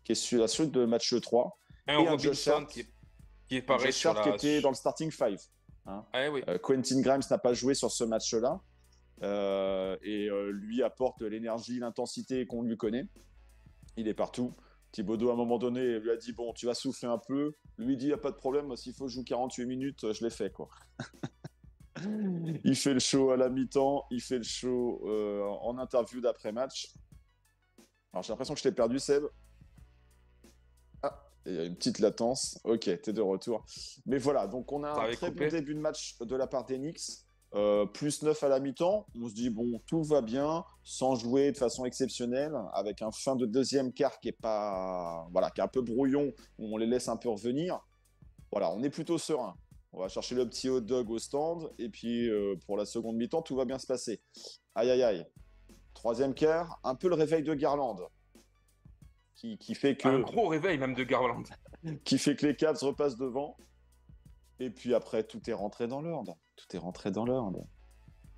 Qui est sur la suite de match 3. Un Et un Josh Hart. qui, est- qui est pareil sur la... qui était dans le starting 5. Ah oui. Euh, Quentin Grimes n'a pas joué sur ce match-là. Euh, et lui apporte l'énergie, l'intensité qu'on lui connaît. Il est partout. Thibodeau, à un moment donné, lui a dit Bon, tu vas souffler un peu. Lui dit Il n'y a pas de problème, s'il faut jouer 48 minutes, je l'ai fait. Quoi. (laughs) il fait le show à la mi-temps, il fait le show euh, en interview d'après-match. Alors j'ai l'impression que je t'ai perdu, Seb. Ah, il y a une petite latence. Ok, t'es de retour. Mais voilà, donc on a un très coupé. bon début de match de la part d'Enix. Euh, plus 9 à la mi-temps, on se dit bon, tout va bien, sans jouer de façon exceptionnelle, avec un fin de deuxième quart qui est pas, voilà, qui est un peu brouillon, où on les laisse un peu revenir. Voilà, on est plutôt serein. On va chercher le petit hot dog au stand, et puis euh, pour la seconde mi-temps, tout va bien se passer. Aïe aïe aïe. Troisième quart, un peu le réveil de Garland, qui, qui fait que Un gros réveil même de Garland. (laughs) qui fait que les Cavs repassent devant. Et puis après, tout est rentré dans l'ordre. Tout est rentré dans l'ordre.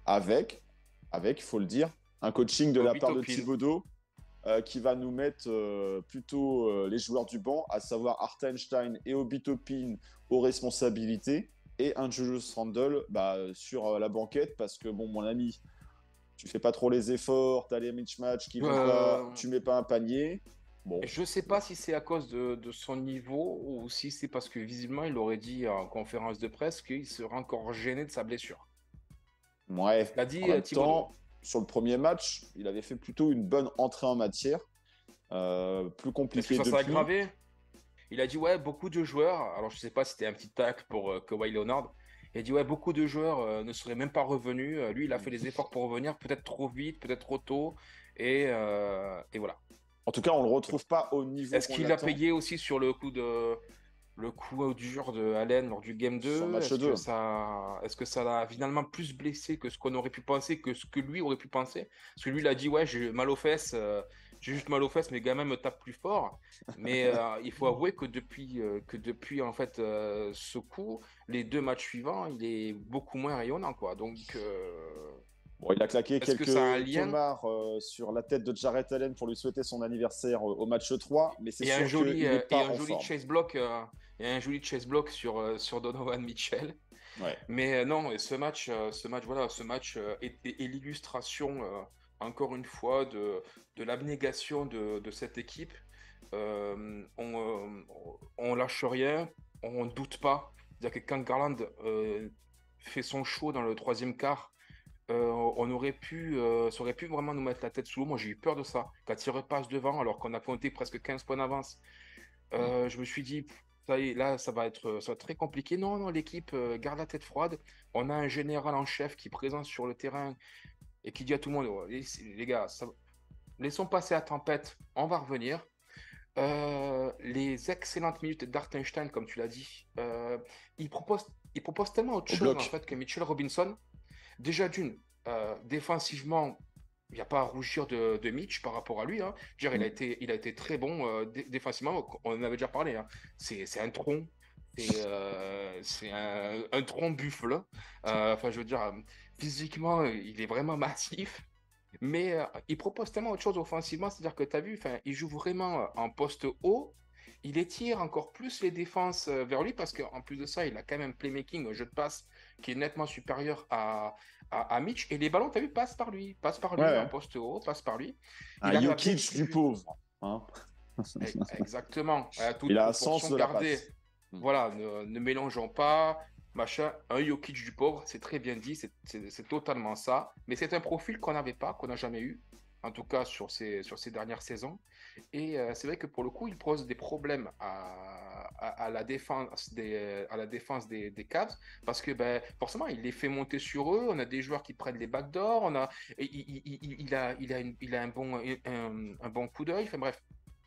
Avec, avec, il faut le dire, un coaching de la part de. Thibodeau euh, qui va nous mettre euh, plutôt euh, les joueurs du banc, à savoir Hartenstein et Obi Toppin aux responsabilités et un Julius Randle bah, sur la banquette parce que, bon, mon ami, tu fais pas trop les efforts, t'as les match qui vont pas, tu mets pas un panier. Bon, Je sais pas si c'est à cause de, de son niveau ou si c'est parce que visiblement il aurait dit en conférence de presse qu'il serait encore gêné de sa blessure. ouais. L'a dit En sur le premier match, il avait fait plutôt une bonne entrée en matière. Euh, plus compliqué que ça s'est aggravé Il a dit ouais, beaucoup de joueurs. Alors je sais pas si c'était un petit tac pour euh, Kawhi Leonard. Il a dit ouais, beaucoup de joueurs euh, ne seraient même pas revenus. Lui, il a fait les efforts pour revenir, peut-être trop vite, peut-être trop tôt. Et, et voilà. En tout cas, on le retrouve pas au niveau. Est-ce qu'il a payé aussi sur le coup de le coup dur de Allen lors du game 2 Sur le match Est-ce 2. que ça est-ce que ça l'a finalement plus blessé que ce qu'on aurait pu penser, que ce que lui aurait pu penser? Parce que lui, il a dit ouais, j'ai mal aux fesses, euh, j'ai juste mal aux fesses, mes gamins me tapent plus fort. Mais euh, (laughs) il faut avouer que depuis euh, que depuis en fait ce coup, les deux matchs suivants, il est beaucoup moins rayonnant quoi. Donc Bon, il a claqué quelques tomards euh, sur la tête de Jarrett Allen pour lui souhaiter son anniversaire au, au match 3, mais c'est sûr qu'il et un en joli forme. chase block, euh, et un joli chase block sur, euh, sur Donovan Mitchell. Ouais. Mais euh, non, et ce match, euh, ce match, voilà, ce match est, est- est l'illustration, encore une fois, de, de l'abnégation de, de cette équipe. Euh, on, on lâche rien, on ne doute pas. C'est-à-dire que quand Garland euh, fait son show dans le troisième quart, euh, on aurait pu, euh, ça aurait pu vraiment nous mettre la tête sous l'eau. Moi, j'ai eu peur de ça. Quand il repasse devant, alors qu'on a compté presque 15 points d'avance, euh, je me suis dit, pff, ça y est, là, ça va être, ça va être très compliqué. Non, non, l'équipe euh, garde la tête froide. On a un général en chef qui est présent sur le terrain et qui dit à tout le monde, Oh, les, les gars, ça- laissons passer la tempête, on va revenir. Euh, les excellentes minutes d'Artenstein, comme tu l'as dit, euh, il propose, il propose tellement autre Au chose en fait que Mitchell Robinson. Déjà d'une, euh, défensivement, il n'y a pas à rougir de, de Mitch par rapport à lui. hein. Dire, il, a Mm. été, il a été très bon euh, dé- défensivement. On en avait déjà parlé. hein. C'est un tronc. C'est euh, c'est un, un tronc buffle. Euh, Enfin, je veux dire, physiquement, il est vraiment (laughs) massif. Mais il propose tellement autre chose offensivement. C'est-à-dire que tu as vu, il joue vraiment en poste haut. Il étire encore plus les défenses vers lui parce qu'en plus de ça, il a quand même un playmaking, un jeu de passe qui est nettement supérieur à, à, à Mitch. Et les ballons, tu as vu, passent par lui. Passent par lui Ouais, ouais. en poste haut, passent par lui. Un Il bien Jokic du pauvre. hein. Eh, Exactement. (laughs) À toute Il a un sens de la gardée. passe. Mm. Voilà, ne, ne mélangeons pas, machin, un Jokic du pauvre, c'est très bien dit, c'est totalement ça. Mais c'est un profil qu'on n'avait pas, qu'on n'a jamais eu, en tout cas sur ces, sur ces dernières saisons. Et euh, c'est vrai que pour le coup, il pose des problèmes à, à, la défense des, à la défense des, des Cavs, parce que ben, forcément, il les fait monter sur eux. On a des joueurs qui prennent les backdoors, on a, il, il- a, il a, une- il a un, bon, un, bon coup d'œil. Enfin bref,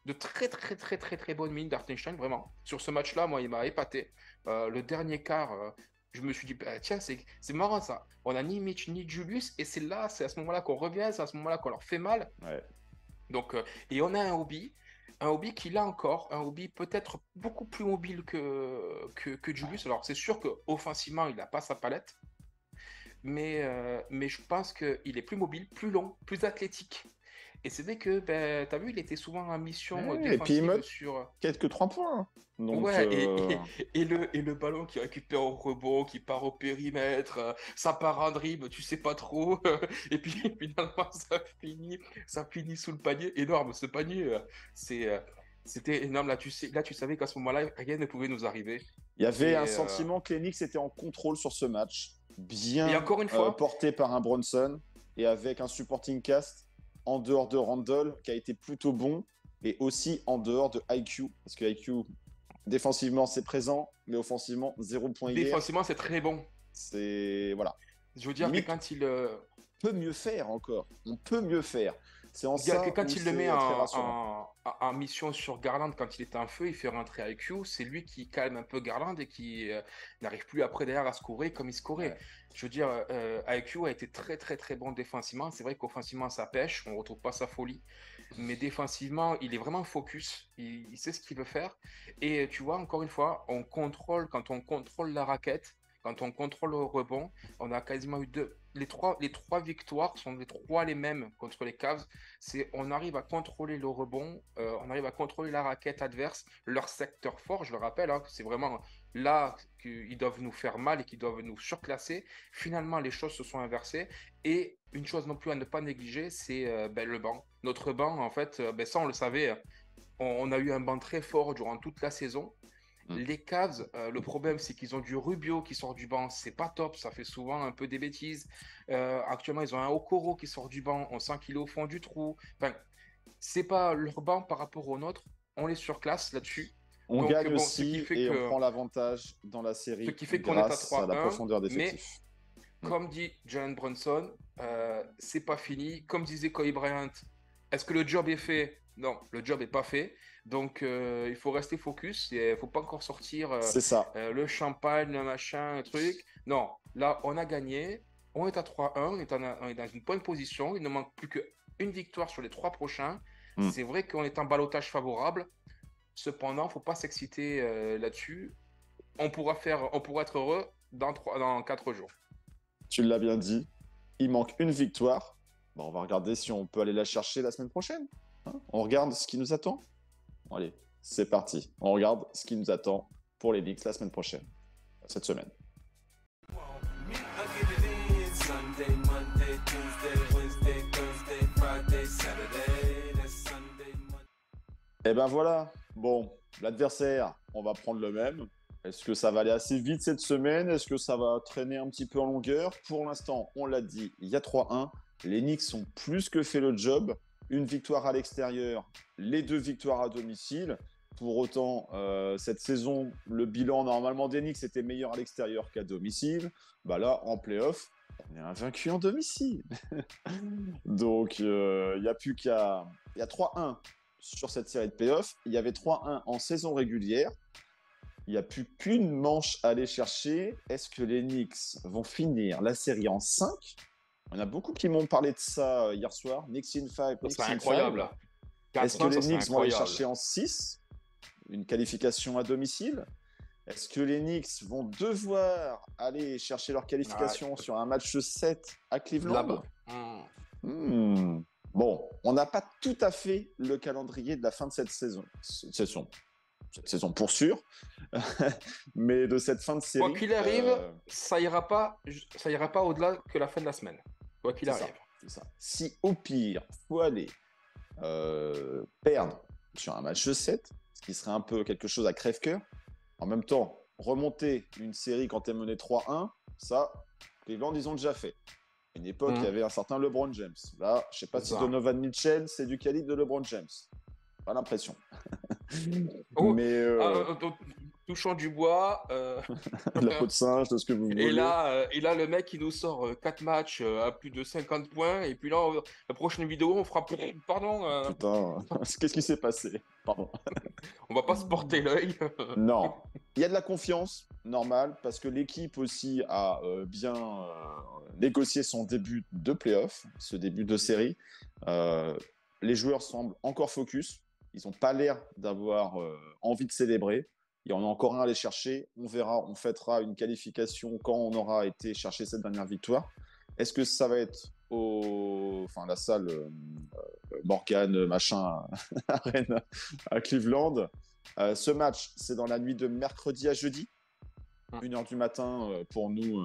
de très très très très très bonnes mines d'Artenstein, vraiment. Sur ce match-là, moi, il m'a épaté. Euh, le dernier quart, euh, je me suis dit, bah, tiens, c'est marrant ça. On a ni Mitch ni Julius, et c'est là, c'est à ce moment-là qu'on revient, c'est à ce moment-là qu'on leur fait mal. Ouais. Donc, euh, et on a un hobby, un hobby qui là encore, un hobby peut-être beaucoup plus mobile que, que, que Julius. Alors, c'est sûr qu'offensivement, il n'a pas sa palette, mais, euh, mais je pense qu'il est plus mobile, plus long, plus athlétique. Et c'est vrai que, ben, tu as vu, il était souvent en mission euh, Ouais, et puis il défensive me- sur. Quelques 3 points. hein. Donc, Ouais, euh, et- et le, et le ballon qui récupère au rebond, qui part au périmètre, euh, ça part en dribble, tu sais pas trop. (laughs) Et puis (laughs) finalement, ça finit, ça finit sous le panier. Énorme, ce panier, euh, c'est, euh, c'était énorme. Là, tu sais, là, tu savais qu'à ce moment-là, rien ne pouvait nous arriver. Il y avait Et, un euh, sentiment que les Knicks étaient en contrôle sur ce match, bien Et encore une euh, fois, porté par un Bronson et avec un supporting cast en dehors de Randall qui a été plutôt bon et aussi en dehors de IQ parce que IQ défensivement c'est présent mais offensivement zéro point défensivement, c'est très bon. C'est voilà, Je veux dire que quand il, euh, on peut mieux faire encore. On peut mieux faire. C'est en ça quand il le met en, rassurant. en- en- en mission sur Garland, quand il est en feu, il fait rentrer IQ. C'est lui qui calme un peu Garland et qui euh, n'arrive plus après derrière à scorer comme il scorait. Ouais. Je veux dire, euh, IQ a été très très très bon défensivement. C'est vrai qu'offensivement ça pêche, on retrouve pas sa folie. Mais défensivement, il est vraiment focus. Il, il sait ce qu'il veut faire. Et tu vois, encore une fois, on contrôle, quand on contrôle la raquette, quand on contrôle le rebond, on a quasiment eu deux. Les trois, les trois victoires sont les trois les mêmes contre les Cavs c'est on arrive à contrôler le rebond, euh, on arrive à contrôler la raquette adverse, leur secteur fort, je le rappelle, hein, c'est vraiment là qu'ils doivent nous faire mal et qu'ils doivent nous surclasser. Finalement, les choses se sont inversées. Et une chose non plus à ne pas négliger, c'est euh, ben, le banc. Notre banc, en fait, euh, ben, ça on le savait, on, on a eu un banc très fort durant toute la saison. Mm. Les Cavs, euh, le problème c'est qu'ils ont du Rubio qui sort du banc, c'est pas top, ça fait souvent un peu des bêtises. Euh, actuellement, ils ont un Okoro qui sort du banc, on sent qu'il est au fond du trou. Enfin, c'est pas leur banc par rapport au nôtre, on les surclasse là-dessus. On donc, gagne bon, aussi et que- on prend l'avantage dans la série Ce qui fait qu'on est à grâce à, la 3-1, profondeur mais-. Mm. Comme dit Jalen Brunson, euh, c'est pas fini. Comme disait Kobe Bryant, est-ce que le job est fait? Non, le job est pas fait. Donc euh, il faut rester focus. Il faut pas encore sortir euh, ça. euh, le champagne, le machin, le truc. Non, là on a gagné. On est à 3-1, on, est en- on est dans une bonne position. Il ne manque plus qu'une victoire sur les trois prochains. Mm. C'est vrai qu'on est en balotage favorable. Cependant, faut pas s'exciter là-dessus. On pourra faire, on pourra être heureux dans trois, dans quatre jours. Tu l'as bien dit. Il manque une victoire. Bon, on va regarder si on peut aller la chercher la semaine prochaine. Hein on regarde ce qui nous attend. Allez, c'est parti. On regarde ce qui nous attend pour les Knicks la semaine prochaine. Cette semaine. Et ben voilà. Bon, l'adversaire, on va prendre le même. Est-ce que ça va aller assez vite cette semaine? Est-ce que ça va traîner un petit peu en longueur? Pour l'instant, on l'a dit, il y a 3-1. Les Knicks ont plus que fait le job. Une victoire à l'extérieur, les deux victoires à domicile. Pour autant, euh, cette saison, le bilan normalement des Knicks était meilleur à l'extérieur qu'à domicile. Bah là, en playoff, on est invaincu en domicile. (laughs) Donc, euh, il n'y a plus qu'à. Il y a 3-1 sur cette série de playoffs. Il y avait 3-1 en saison régulière. Il n'y a plus qu'une manche à aller chercher. Est-ce que les Knicks vont finir la série en 5 On a beaucoup qui m'ont parlé de ça euh, hier soir. Knicks in 5. C'est incroyable. Est-ce que 4-1, les Knicks vont aller chercher en 6 Une qualification à domicile Est-ce que les Knicks vont devoir aller chercher leur qualification sur un match 7 à Cleveland. Hmm. Bon, on n'a pas tout à fait le calendrier de la fin de cette saison. Cette saison, cette saison pour sûr. (laughs) Mais de cette fin de série. Quoi qu'il arrive, euh, Ça ira pas, ça ira pas au-delà que la fin de la semaine. Quoi qu'il ça. arrive. ça. Si au pire, faut aller euh, perdre sur un match 7, ce qui serait un peu quelque chose à crève-cœur, en même temps, remonter une série quand tu es mené 3-1, ça, Cleveland, ils ont déjà fait. À une époque, Mhm. il y avait un certain LeBron James. Là, je sais pas si ça. Donovan Mitchell, c'est du calibre de LeBron James. Pas l'impression. Oh, (laughs) Mais euh, Ah, euh, touchons du bois. euh, (laughs) la peau de singe, de ce que vous voulez. et, là, euh, et là, le mec, il nous sort 4 matchs euh, à plus de 50 points. Et puis là, on- la prochaine vidéo, on fera. Pardon, euh, Putain, (laughs) qu'est-ce qui s'est passé? Pardon. (laughs) on va pas se porter l'œil. Non, il y a de la confiance. normal, parce que l'équipe aussi a euh, bien euh, négocié son début de playoff, ce début de série. Euh, les joueurs semblent encore focus. Ils n'ont pas l'air d'avoir euh, envie de célébrer. Il y en a encore un à aller chercher. On verra, on fêtera une qualification quand on aura été chercher cette dernière victoire. Est-ce que ça va être au, enfin la salle euh, euh, Morgan machin (laughs) à Rennes, à Cleveland Euh, Ce match, c'est dans la nuit de mercredi à jeudi, Mm. 1h du matin euh, pour nous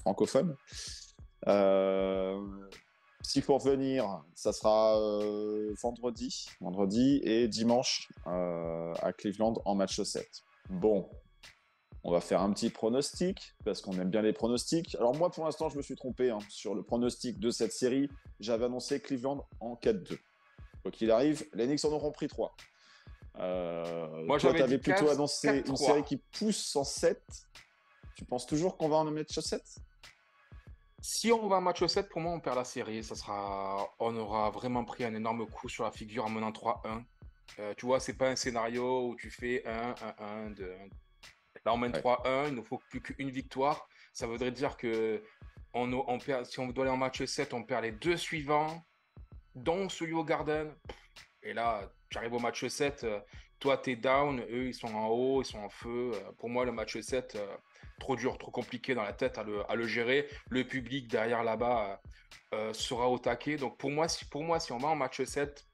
francophones. S'il faut revenir, ça sera euh, vendredi, vendredi et dimanche euh, à Cleveland en match 7. Bon, on va faire un petit pronostic parce qu'on aime bien les pronostics. Alors moi, pour l'instant, je me suis trompé hein, sur le pronostic de cette série. J'avais annoncé Cleveland en 4-2. Quoi qu'il arrive, les Knicks en auront pris 3. Euh, Moi, toi, t'avais plutôt 4, annoncé 4, une 3. série qui pousse en 7. Tu penses toujours qu'on va en match 7 Si on va en match 7, pour moi, on perd la série. Ça sera... On aura vraiment pris un énorme coup sur la figure en menant 3-1. Euh, tu vois, c'est pas un scénario où tu fais 1, 1, 1, 2, 1. Là, on mène Ouais. 3-1. Il nous faut plus qu'une victoire. Ça voudrait dire que on, on perd... si on doit aller en match 7, on perd les deux suivants, dont celui au Garden. Et là, tu arrives au match 7, euh, toi, tu es down, eux, ils sont en haut, ils sont en feu. Euh, Pour moi, le match 7, euh, trop dur, trop compliqué dans la tête à le, à le gérer. Le public derrière là-bas euh, sera au taquet. Donc pour moi, si, pour moi, si on va en match 7,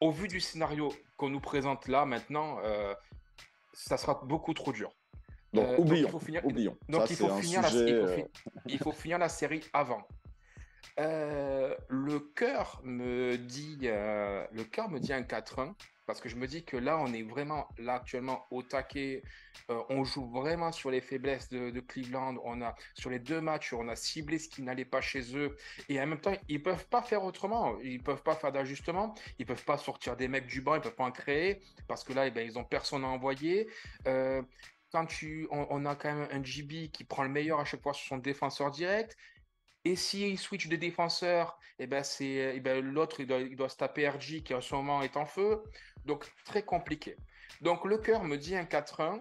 au vu du scénario qu'on nous présente là maintenant, euh, ça sera beaucoup trop dur. Donc, Euh, donc, oublions. il faut finir- oublions. Donc Ça, il, c'est faut un finir la, sujet, il, faut fi- il faut finir la série avant. Euh, le cœur me dit euh, le cœur me dit un 4-1 parce que je me dis que là on est vraiment là actuellement au taquet. Euh, on joue vraiment sur les faiblesses de, Cleveland. On a sur les deux matchs on a ciblé ce qui n'allait pas chez eux. Et en même temps ils peuvent pas faire autrement. Ils peuvent pas faire d'ajustement. Ils peuvent pas sortir des mecs du banc. Ils peuvent pas en créer. Parce que là eh ben, ils ont personne à envoyer. Quand tu, on, on a quand même un GB qui prend le meilleur à chaque fois sur son défenseur direct. Et s'il switch de défenseur, eh ben c'est, eh ben l'autre, il doit, il doit se taper RG qui en ce moment est en feu. Donc, très compliqué. Donc, le cœur me dit un 4-1.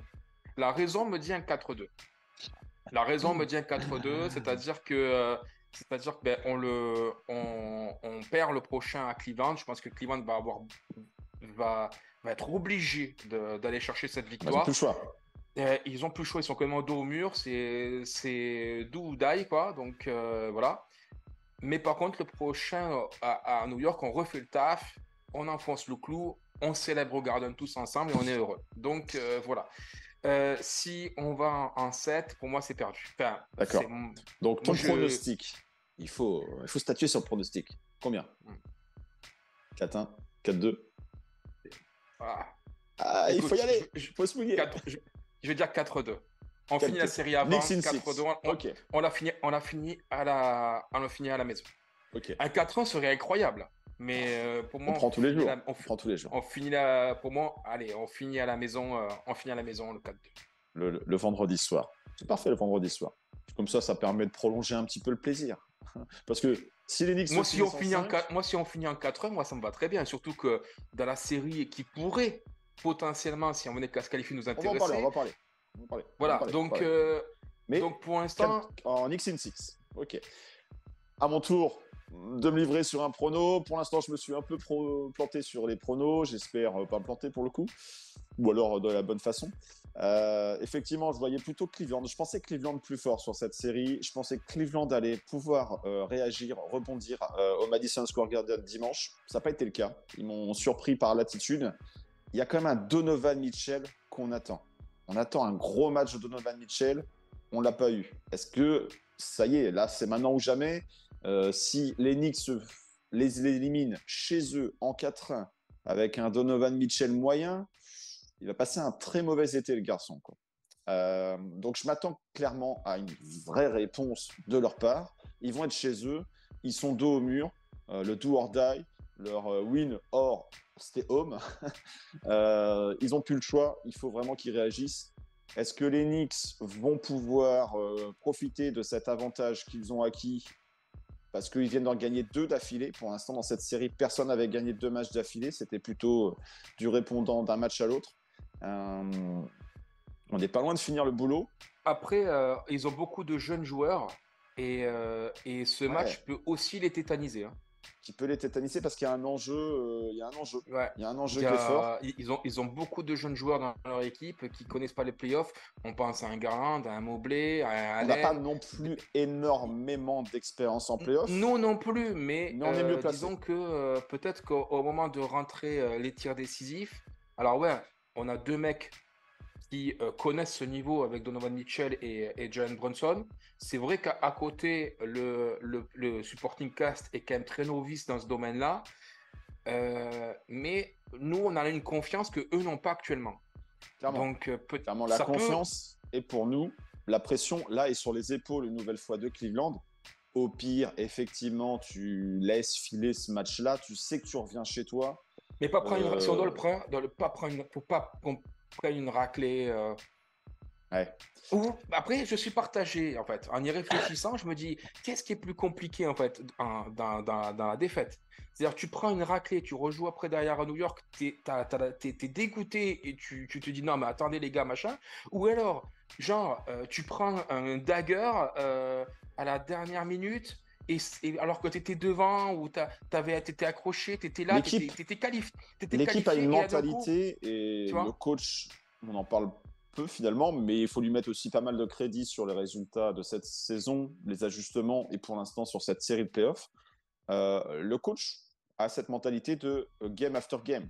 La raison me dit un 4-2. La raison me dit un 4-2, c'est-à-dire que, euh, c'est-à-dire que ben, on, le, on, on perd le prochain à Cleveland. Je pense que Cleveland va, avoir, va, va être obligé d'aller chercher cette Ils n'ont victoire. plus le choix. Euh, ils ont plus le choix, ils sont quand même dos au mur, c'est do ou die, quoi. Donc euh, voilà. Mais par contre, le prochain à, à New York, on refait le taf, on enfonce le clou, on célèbre au Garden tous ensemble et on est heureux. Donc euh, voilà. Si on va en, 7, pour moi, c'est perdu. Enfin, D'accord. Donc, ton je- pronostic, il, faut, il faut statuer sur le pronostic. Combien? Hmm. 4-1, 4-2. voilà. Ah, il Écoute, faut y aller. je- je- Il faut se mouiller. Je, je vais dire 4-2. On 4-2. finit la série avant, Knicks in six. 4-2. On, l'a fini, on l'a fini à la, on l'a fini à la maison. Un 4-1 serait incroyable. Mais euh, pour moi, On prend tous les finit jours. la- on, On prend tous les jours. on finit la, pour moi, allez, on finit à la maison, euh, on finit à la maison le 4-2. Le, vendredi soir. C'est parfait le vendredi soir. Comme ça, ça permet de prolonger un petit peu le plaisir. (laughs) Parce que si les Knicks Moi, si on finit en cinq, 4, moi, si on finit en 4-1, moi, ça me va très bien. Surtout que dans la série qui pourrait potentiellement, si on venait qu'à se qualifier, nous on va en intéresser. parler, on va parler. On va parler, on va Voilà. parler, on donc, euh, Mais donc pour l'instant, en X in 6. Ok. À mon tour de me livrer sur un prono. Pour l'instant, je me suis un peu planté sur les pronos. J'espère euh, pas me planter pour le coup. Ou alors euh, de la bonne façon. Euh, effectivement, je voyais plutôt Cleveland. Je pensais Cleveland plus fort sur cette série. Je pensais que Cleveland allait pouvoir euh, réagir, rebondir euh, au Madison Square Garden dimanche. Ça n'a pas été le cas. Ils m'ont surpris par l'attitude. Il y a quand même un Donovan Mitchell qu'on attend. On attend un gros match de Donovan Mitchell on l'a pas eu. Est-ce que ça y est, là c'est maintenant ou jamais? Euh, Si les Knicks les éliminent chez eux en 4-1 avec un Donovan Mitchell moyen, il va passer un très mauvais été le garçon. Euh, donc je m'attends clairement à une vraie réponse de leur part. Ils vont être chez eux, ils sont dos au mur, euh, le do or die, leur win or stay home. (laughs) Euh, ils ont plus le choix, il faut vraiment qu'ils réagissent. Est-ce que les Knicks vont pouvoir euh, profiter de cet avantage qu'ils ont acquis parce qu'ils viennent d'en gagner deux d'affilée? Pour l'instant, dans cette série, personne n'avait gagné deux matchs d'affilée. C'était plutôt euh, du répondant d'un match à l'autre. Euh, On n'est pas loin de finir le boulot. Après, ils ont beaucoup de jeunes joueurs et, et ce Ouais. match peut aussi les tétaniser. hein. Qui peut les tétaniser parce qu'il y a un enjeu, euh, il y a un enjeu, Ouais. il y a un enjeu qui est fort. ils- ont, ils ont beaucoup de jeunes joueurs dans leur équipe qui connaissent pas les playoffs. On pense à un Garland, à un Mobley, à un On n'a pas non plus énormément d'expérience en playoff. Non, non plus, mais, Mais on est mieux euh, placé. disons que euh, peut-être qu'au au moment de rentrer les tirs décisifs, alors ouais, on a deux mecs qui euh, connaissent ce niveau avec Donovan Mitchell et, et Jalen Brunson. C'est vrai qu'à côté, le, le, le supporting cast est quand même très novice dans ce domaine-là. Euh, mais nous, on a une confiance que eux n'ont pas actuellement. Clairement. Donc, euh, peut- Clairement, la ça peut- confiance est pour nous. La pression, là, est sur les épaules une nouvelle fois de Cleveland. Au pire, effectivement, tu laisses filer ce match-là. Tu sais que tu reviens chez toi. Mais pas prendre une, si on doit Euh, le prendre, doit le pas prendre, une- faut pas prenne une raclée. euh, Ouais. Ou après, je suis partagé en fait. En y réfléchissant, je me dis qu'est-ce qui est plus compliqué en fait dans, dans- dans la défaite? C'est-à-dire, tu prends une raclée, tu rejoues après derrière à New York, t'es t'es dégoûté et tu, tu te dis non, mais attendez les gars, machin. Ou alors, genre, euh, tu prends un dagger euh, à la dernière minute. Et, et alors que tu étais devant ou tu étais accroché, tu étais là, tu étais, qualifié. L'équipe a une mentalité et le coach, on en parle peu finalement, mais il faut lui mettre aussi pas mal de crédit sur les résultats de cette saison, les ajustements et pour l'instant sur cette série de playoffs. Euh, le coach a cette mentalité de game after game.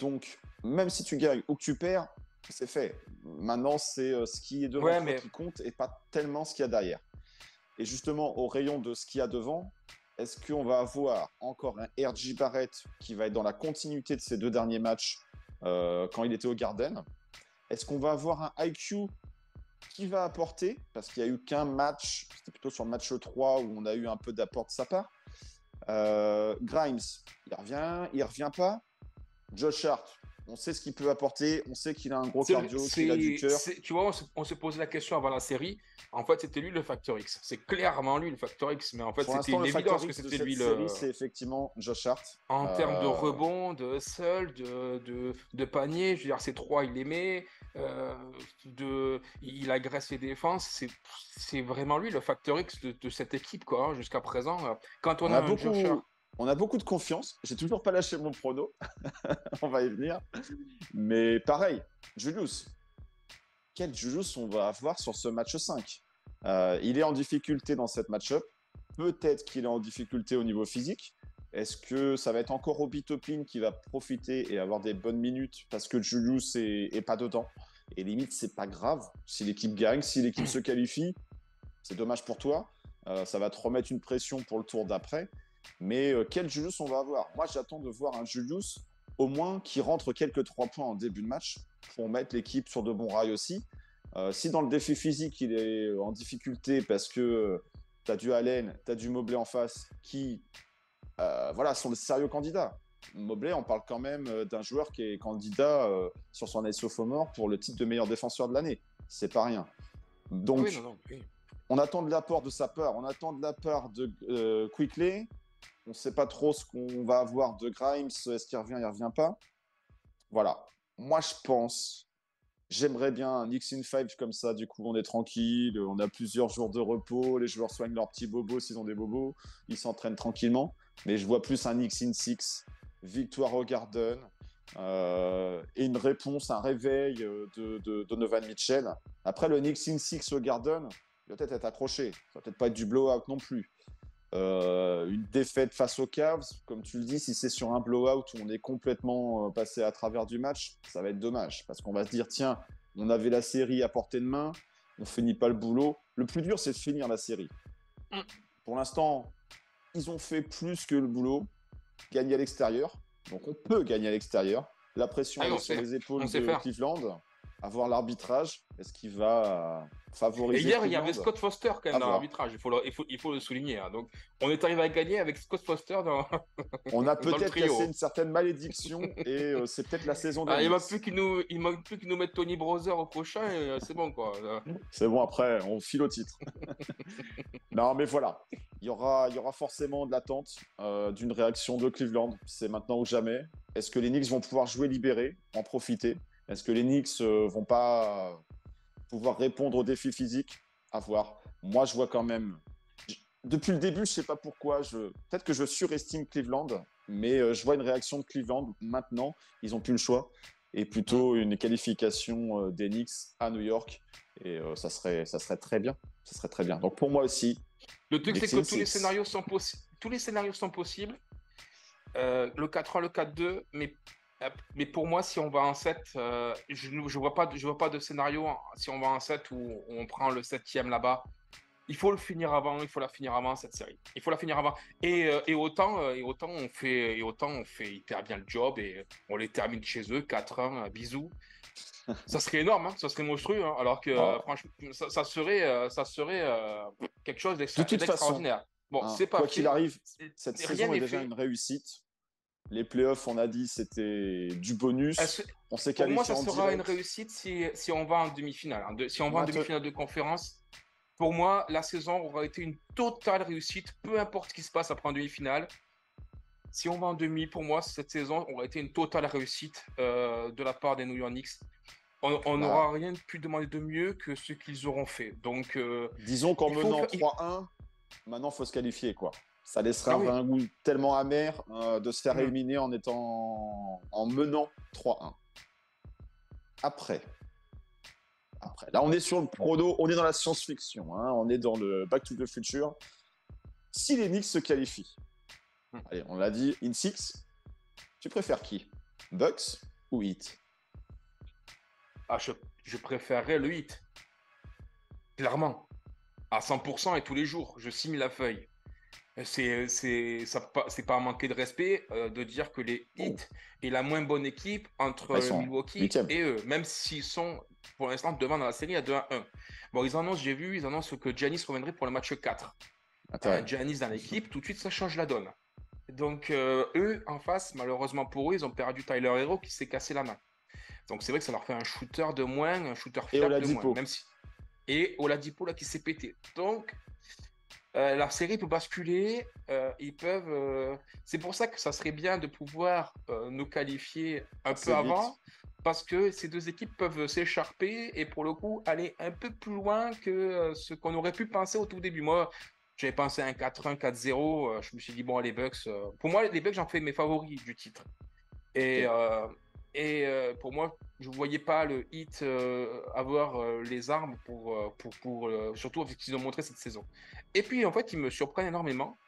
Donc, même si tu gagnes ou que tu perds, c'est fait. Maintenant, c'est euh, ce qui est devant Ouais, toi mais- qui compte et pas tellement ce qu'il y a derrière. Et justement, au rayon de ce qu'il y a devant, est-ce qu'on va avoir encore un RJ Barrett qui va être dans la continuité de ses deux derniers matchs euh, quand il était au Garden? Est-ce qu'on va avoir un IQ qui va apporter? Parce qu'il n'y a eu qu'un match, c'était plutôt sur le match 3 où on a eu un peu d'apport de sa part. Euh, Grimes, il revient, il revient pas. Josh Hart, on sait ce qu'il peut apporter, on sait qu'il a un gros cardio, qu'il a du cœur. Tu vois, on se, on se posait la question avant la série. En fait, c'était lui le facteur X. C'est clairement lui le facteur X, mais en fait, c'était une évidence que c'était lui le. c'est effectivement Josh Hart. En termes de Euh, rebond, de hustle, de, de, de panier, je veux dire, ces trois, il les met. euh, de, il agresse les défenses. C'est, vraiment lui le facteur X de, de cette équipe, quoi, hein, jusqu'à présent. Quand on, On a, beaucoup, Josh Hart- on a beaucoup de confiance. J'ai toujours pas lâché mon prono. (laughs) on va y venir. Mais pareil, Julius. Quel Julius on va avoir sur ce match 5 Euh, Il est en difficulté dans cette match-up. Peut-être qu'il est en difficulté au niveau physique. Est-ce que ça va être encore Obi Toppin qui va profiter et avoir des bonnes minutes parce que Julius est pas dedans? Et limite, c'est pas grave. Si l'équipe gagne, si l'équipe se qualifie, c'est dommage pour toi. Euh, ça va te remettre une pression pour le tour d'après. Mais euh, quel Julius on va avoir? Moi, j'attends de voir un Julius au moins qui rentre quelques trois points en début de match pour mettre l'équipe sur de bons rails aussi. Euh, si dans le défi physique, il est en difficulté parce que tu as du Allen, tu as du Mobley en face qui euh, voilà, sont de sérieux candidats. Mobley, on parle quand même euh, d'un joueur qui est candidat euh, sur son année sophomore pour le titre de meilleur défenseur de l'année. C'est pas rien. Donc, Oui, non, non, oui. on attend de l'apport de sa part, on attend de la part de euh, Quickly. On ne sait pas trop ce qu'on va avoir de Grimes. Est-ce qu'il revient, il revient pas Voilà. Moi, je pense. J'aimerais bien un Knicks in 5 comme ça. Du coup, on est tranquille. On a plusieurs jours de repos. Les joueurs soignent leurs petits bobos s'ils ont des bobos. Ils s'entraînent tranquillement. Mais je vois plus un Knicks in 6. Victoire au Garden. euh, et une réponse, un réveil euh, de, de Donovan Mitchell. Après, le in 6 au Garden, il va peut-être être accroché. Ça va peut-être pas être du blowout non plus. Euh, une défaite face aux Cavs, comme tu le dis, si c'est sur un blowout où on est complètement euh, passé à travers du match, ça va être dommage. Parce qu'on va se dire, tiens, on avait la série à portée de main, on finit pas le boulot. Le plus dur, c'est de finir la série. Mm. Pour l'instant, ils ont fait plus que le boulot, gagner à l'extérieur. Donc on peut gagner à l'extérieur. La pression Ah est sur les épaules On de faire. Avoir l'arbitrage, est-ce qu'il va Et favoriser hier, il y avait Scott Foster quand même À dans l'arbitrage, il faut, le, il, faut, il faut le souligner. hein. Donc, on est arrivé à gagner avec Scott Foster dans. (laughs) On a peut-être cassé une certaine malédiction et euh, (laughs) c'est peut-être la saison de Ah, il manque plus qu'il nous, il manque plus qu'il nous mette Tony Brother au prochain et euh, c'est bon quoi. Euh, (laughs) C'est bon, après, on file au titre. non, mais voilà. Il y aura, il y aura forcément de l'attente euh, d'une réaction de Cleveland. C'est maintenant ou jamais. Est-ce que les Knicks vont pouvoir jouer libérés, en profiter? Est-ce que les Knicks euh, vont pas pouvoir répondre aux défis physiques, à voir. Moi, je vois quand même. Depuis le début, je sais pas pourquoi. Je... Peut-être que je surestime Cleveland, mais euh, je vois une réaction de Cleveland maintenant. Ils ont plus le choix. Et plutôt une qualification euh, des Knicks à New York. Et euh, ça, serait, ça serait très bien. Ça serait très bien. Donc pour moi aussi, Le truc, c'est que tous les scénarios sont possibles. Tous les scénarios sont possibles. Euh, le 4-1, le 4-2, mais, mais pour moi, si on va en 7, euh, je ne je vois, pas je vois pas de scénario hein, si on va en 7 où on prend le 7 là-bas. Il faut le finir avant, il faut la finir avant cette série. Il faut la finir avant. Et, euh, et autant, euh, et autant on fait, et autant on fait hyper bien le job et on les termine chez eux 4-1, euh, bisous. Ça serait énorme, hein, ça serait monstrueux. hein, alors que Ah. franchement, ça, ça serait, ça serait quelque chose d'extraordinaire. Bon, c'est pas quoi qu'il arrive, cette saison est déjà fait. une réussite. Les playoffs, on a dit, c'était du bonus. On s'est Pour moi, ça sera une réussite si, si on va en demi-finale. hein. De- si on va en demi-finale de conférence, pour moi, la saison aura été une totale réussite, peu importe ce qui se passe après en demi-finale. Si on va en demi, pour moi, cette saison aura été une totale réussite euh, de la part des New York Knicks. On Bah. n'aura rien pu demander de mieux que ce qu'ils auront fait. Donc, euh, Disons qu'en menant faire- il- 3-1, maintenant, il faut se qualifier. quoi. Ça laisserait Ah un, oui. un goût tellement amer euh, de se faire Mm. éliminer en, étant... en menant 3-1. Après. Après. Là, on est sur le prono, on est dans la science-fiction. hein, On est dans le Back to the Future. Si les Knicks se qualifient, Mm. allez, on l'a dit, in 6, tu préfères qui? Bucks ou Heat? Ah, je, je préférerais le hit. Clairement. À 100% et tous les jours. Je signe la feuille. C'est c'est pas c'est pas manquer de respect euh, de dire que les Heat est la moins bonne équipe entre Milwaukee et eux, même s'ils sont pour l'instant devant dans la série à 2 à 1. Bon, ils annoncent, j'ai vu, ils annoncent que Giannis reviendrait pour le match 4. Intérêt. Euh, Giannis dans l'équipe, tout de suite ça change la donne. Donc euh, eux en face, malheureusement pour eux, ils ont perdu Tyler Hero qui s'est cassé la main. Donc c'est vrai que ça leur fait un shooter de moins, un shooter fiable de moins, même si et Oladipo là qui s'est pété. Donc euh, la série peut basculer, euh, ils peuvent. euh, C'est pour ça que ça serait bien de pouvoir nous qualifier un peu vite. avant, parce que ces deux équipes peuvent s'écharper et pour le coup aller un peu plus loin que ce qu'on aurait pu penser au tout début. Moi, j'avais pensé à un 4-1, 4-0. euh, je me suis dit bon, les Bucks. Pour moi, les Bucks, j'en fais mes favoris du titre. Et. Et euh, pour moi, je ne voyais pas le hit euh, avoir euh, les armes pour, pour, pour surtout ce qu'ils ont montré cette saison. Et puis, en fait, ils me surprennent énormément.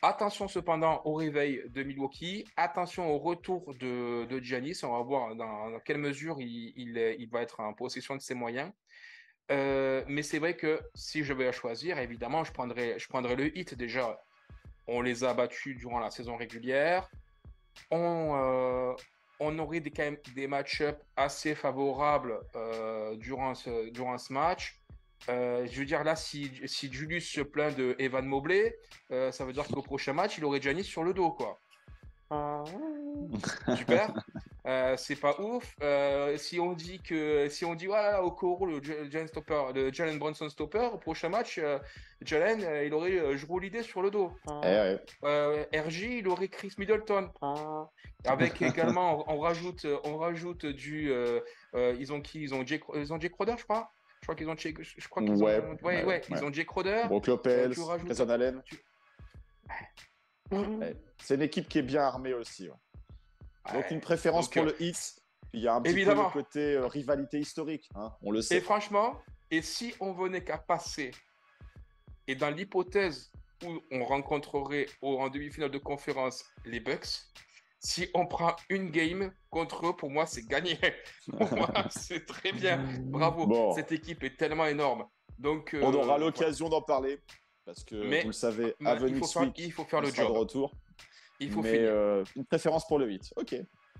Attention cependant au réveil de Milwaukee, attention au retour de, de Giannis, on va voir dans, quelle mesure il, il, il va être en possession de ses moyens. Mais c'est vrai que si je vais choisir, évidemment, je prendrais, je prendrais le hit déjà. On les a battus durant la saison régulière. On, on aurait des, quand même des match-ups assez favorables euh, durant, ce, durant ce match. Euh, je veux dire, là, si, si Julius se plaint de Evan Mobley, euh, ça veut dire qu'au prochain match, il aurait Giannis sur le dos, quoi. Super. (laughs) Euh, c'est pas ouf. Euh, si on dit que si on dit voilà au Okoro le Jalen Stopper, le Jalen Brunson Stopper au prochain match, euh, Jalen euh, il aurait euh, Jrue Holiday sur le dos. Eh ouais. Euh, RJ il aurait Chris Middleton. Avec (laughs) également on, on rajoute on rajoute du euh, euh, ils ont qui? Ils ont Jake ils ont Jake Crowder je crois. Je crois qu'ils ont Jake- je crois qu'ils Ouais, ont ouais, ouais, ouais, ils ont Jake Crowder. Brook Lopez, tu rajoutes- Allen. tu- Ouais. C'est une équipe qui est bien armée aussi. ouais. Donc une préférence Donc, pour euh, le hit. Il y a un petit évidemment. peu le côté euh, rivalité historique. hein, on le Et sait. franchement, et si on venait qu'à passer, et dans l'hypothèse où on rencontrerait au- en demi-finale de conférence les Bucks, si on prend une game contre eux, pour moi, c'est gagné. (laughs) pour moi, (laughs) c'est très bien. Bravo. Bon. Cette équipe est tellement énorme. Donc, On euh, aura voilà. l'occasion d'en parler. Parce que Mais- vous le savez, Mais Avenue il, faut faire, Week, il faut faire le de job. retour. Il faut mais finir. euh, une préférence pour le hit. Ok.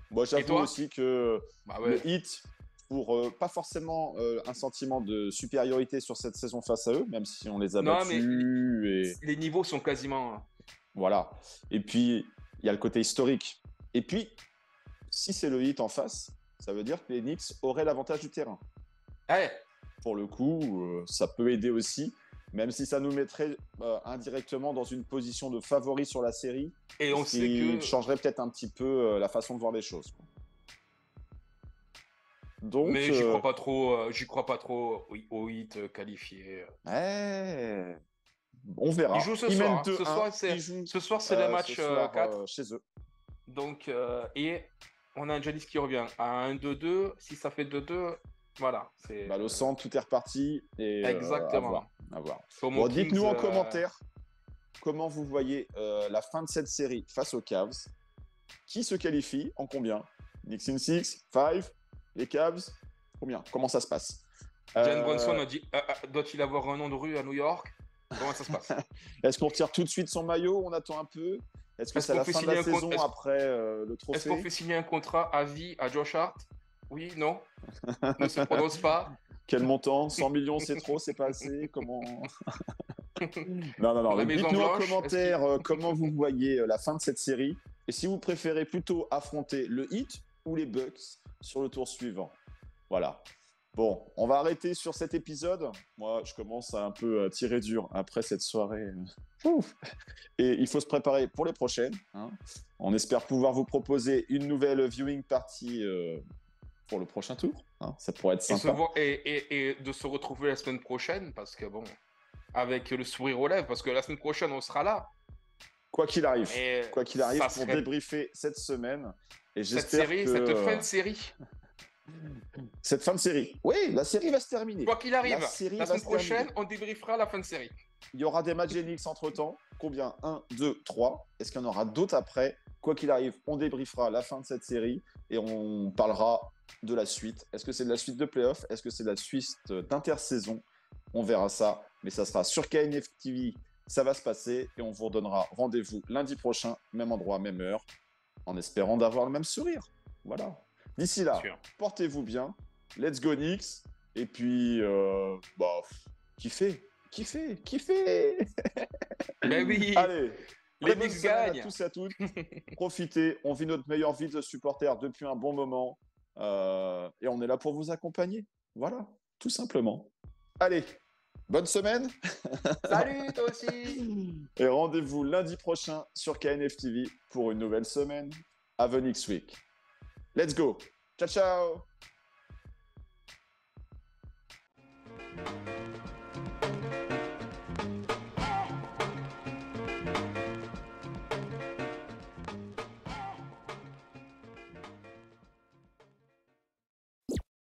Moi, j'avoue aussi que Bah ouais. le hit, pour euh, pas forcément euh, un sentiment de supériorité sur cette saison face à eux, même si on les a Non, battus. Et Les niveaux sont quasiment. voilà. Et puis, il y a le côté historique. Et puis, si c'est le hit en face, ça veut dire que les Knicks auraient l'avantage du terrain. Ouais. Pour le coup, euh, ça peut aider aussi, même si ça nous mettrait euh, indirectement dans une position de favori sur la série, Et on sait que. changerait peut-être un petit peu euh, la façon de voir les choses. quoi. Donc, Mais j'y euh, crois pas trop, euh, j'y crois pas trop au, hit euh, qualifié. ouais, on verra. Ils jouent ce Ils soir, hein. Ce 2-1, soir, jouent, Ce soir, c'est le match soir, 4. euh, chez eux. Donc, et on a un Jadis qui revient à 1-2-2. Si ça fait 2-2, voilà. c'est Bah, le centre, tout est reparti. Et, Exactement. À voir. Bon, dites-nous en euh, commentaire comment vous voyez euh, la fin de cette série face aux Cavs. Qui se qualifie en combien? Knicks in 6, 5, les Cavs Combien? Comment ça se passe? Euh, Brunson a dit euh, euh, doit-il avoir un nom de rue à New York? Comment ça se passe? (laughs) Est-ce qu'on retire tout de suite son maillow On attend un peu? Est-ce que c'est qu'on la fin de signer la saison est-ce- après euh, le Est-ce qu'on trophée? fait signer un contrat à vie à Josh Hart? Oui, non? (laughs) Ne se prononce pas. Quel montant? 100 millions, c'est trop, c'est pas assez Comment? (laughs) Non, non, non. Dites-nous en commentaire euh, comment vous voyez euh, la fin de cette série et si vous préférez plutôt affronter le Heat ou les Bucks sur le tour suivant. Voilà. Bon, on va arrêter sur cet épisode. Moi, je commence à un peu euh, tirer dur après cette soirée. ouf. Et il faut se préparer pour les prochaines. hein. On espère pouvoir vous proposer une nouvelle viewing party euh, pour le prochain tour. hein. Ça pourrait être Et, sympa. voir- et, et- et de se retrouver la semaine prochaine, parce que bon, avec le sourire aux lèvres, parce que la semaine prochaine, on sera là. Quoi qu'il arrive. Et quoi qu'il arrive, pour serait- débriefer cette semaine. Et cette série, que cette fin de série, cette fin de série. Oui, la série va se terminer. quoi qu'il arrive, La série la semaine terminer. prochaine, on débriefera la fin de série. Il y aura des matchs Enix entre temps. Combien? 1, 2, 3. Est-ce qu'il y en aura d'autres après? Quoi qu'il arrive, on débriefera la fin de cette série et on parlera de la suite. Est-ce que c'est de la suite de playoff? Est-ce que c'est de la suite d'intersaison? On verra ça. Mais ça sera sur KNF TV. Ça va se passer et on vous redonnera rendez-vous lundi prochain, même endroit, même heure, en espérant d'avoir le même sourire. Voilà. D'ici là, portez-vous bien. Let's go Knicks. Et puis, euh, bah, kiffez, kiffez, kiffez. (laughs) Ben oui, Allez, les Knicks semaine à gagnent. tous et à toutes. (laughs) Profitez, on vit notre meilleure vie de supporter depuis un bon moment. Euh, et on est là pour vous accompagner. Voilà, tout simplement. Allez, bonne semaine. (laughs) Salut toi aussi. Et rendez-vous lundi prochain sur KNF TV pour une nouvelle semaine. Have a next week. Let's go. Ciao, ciao.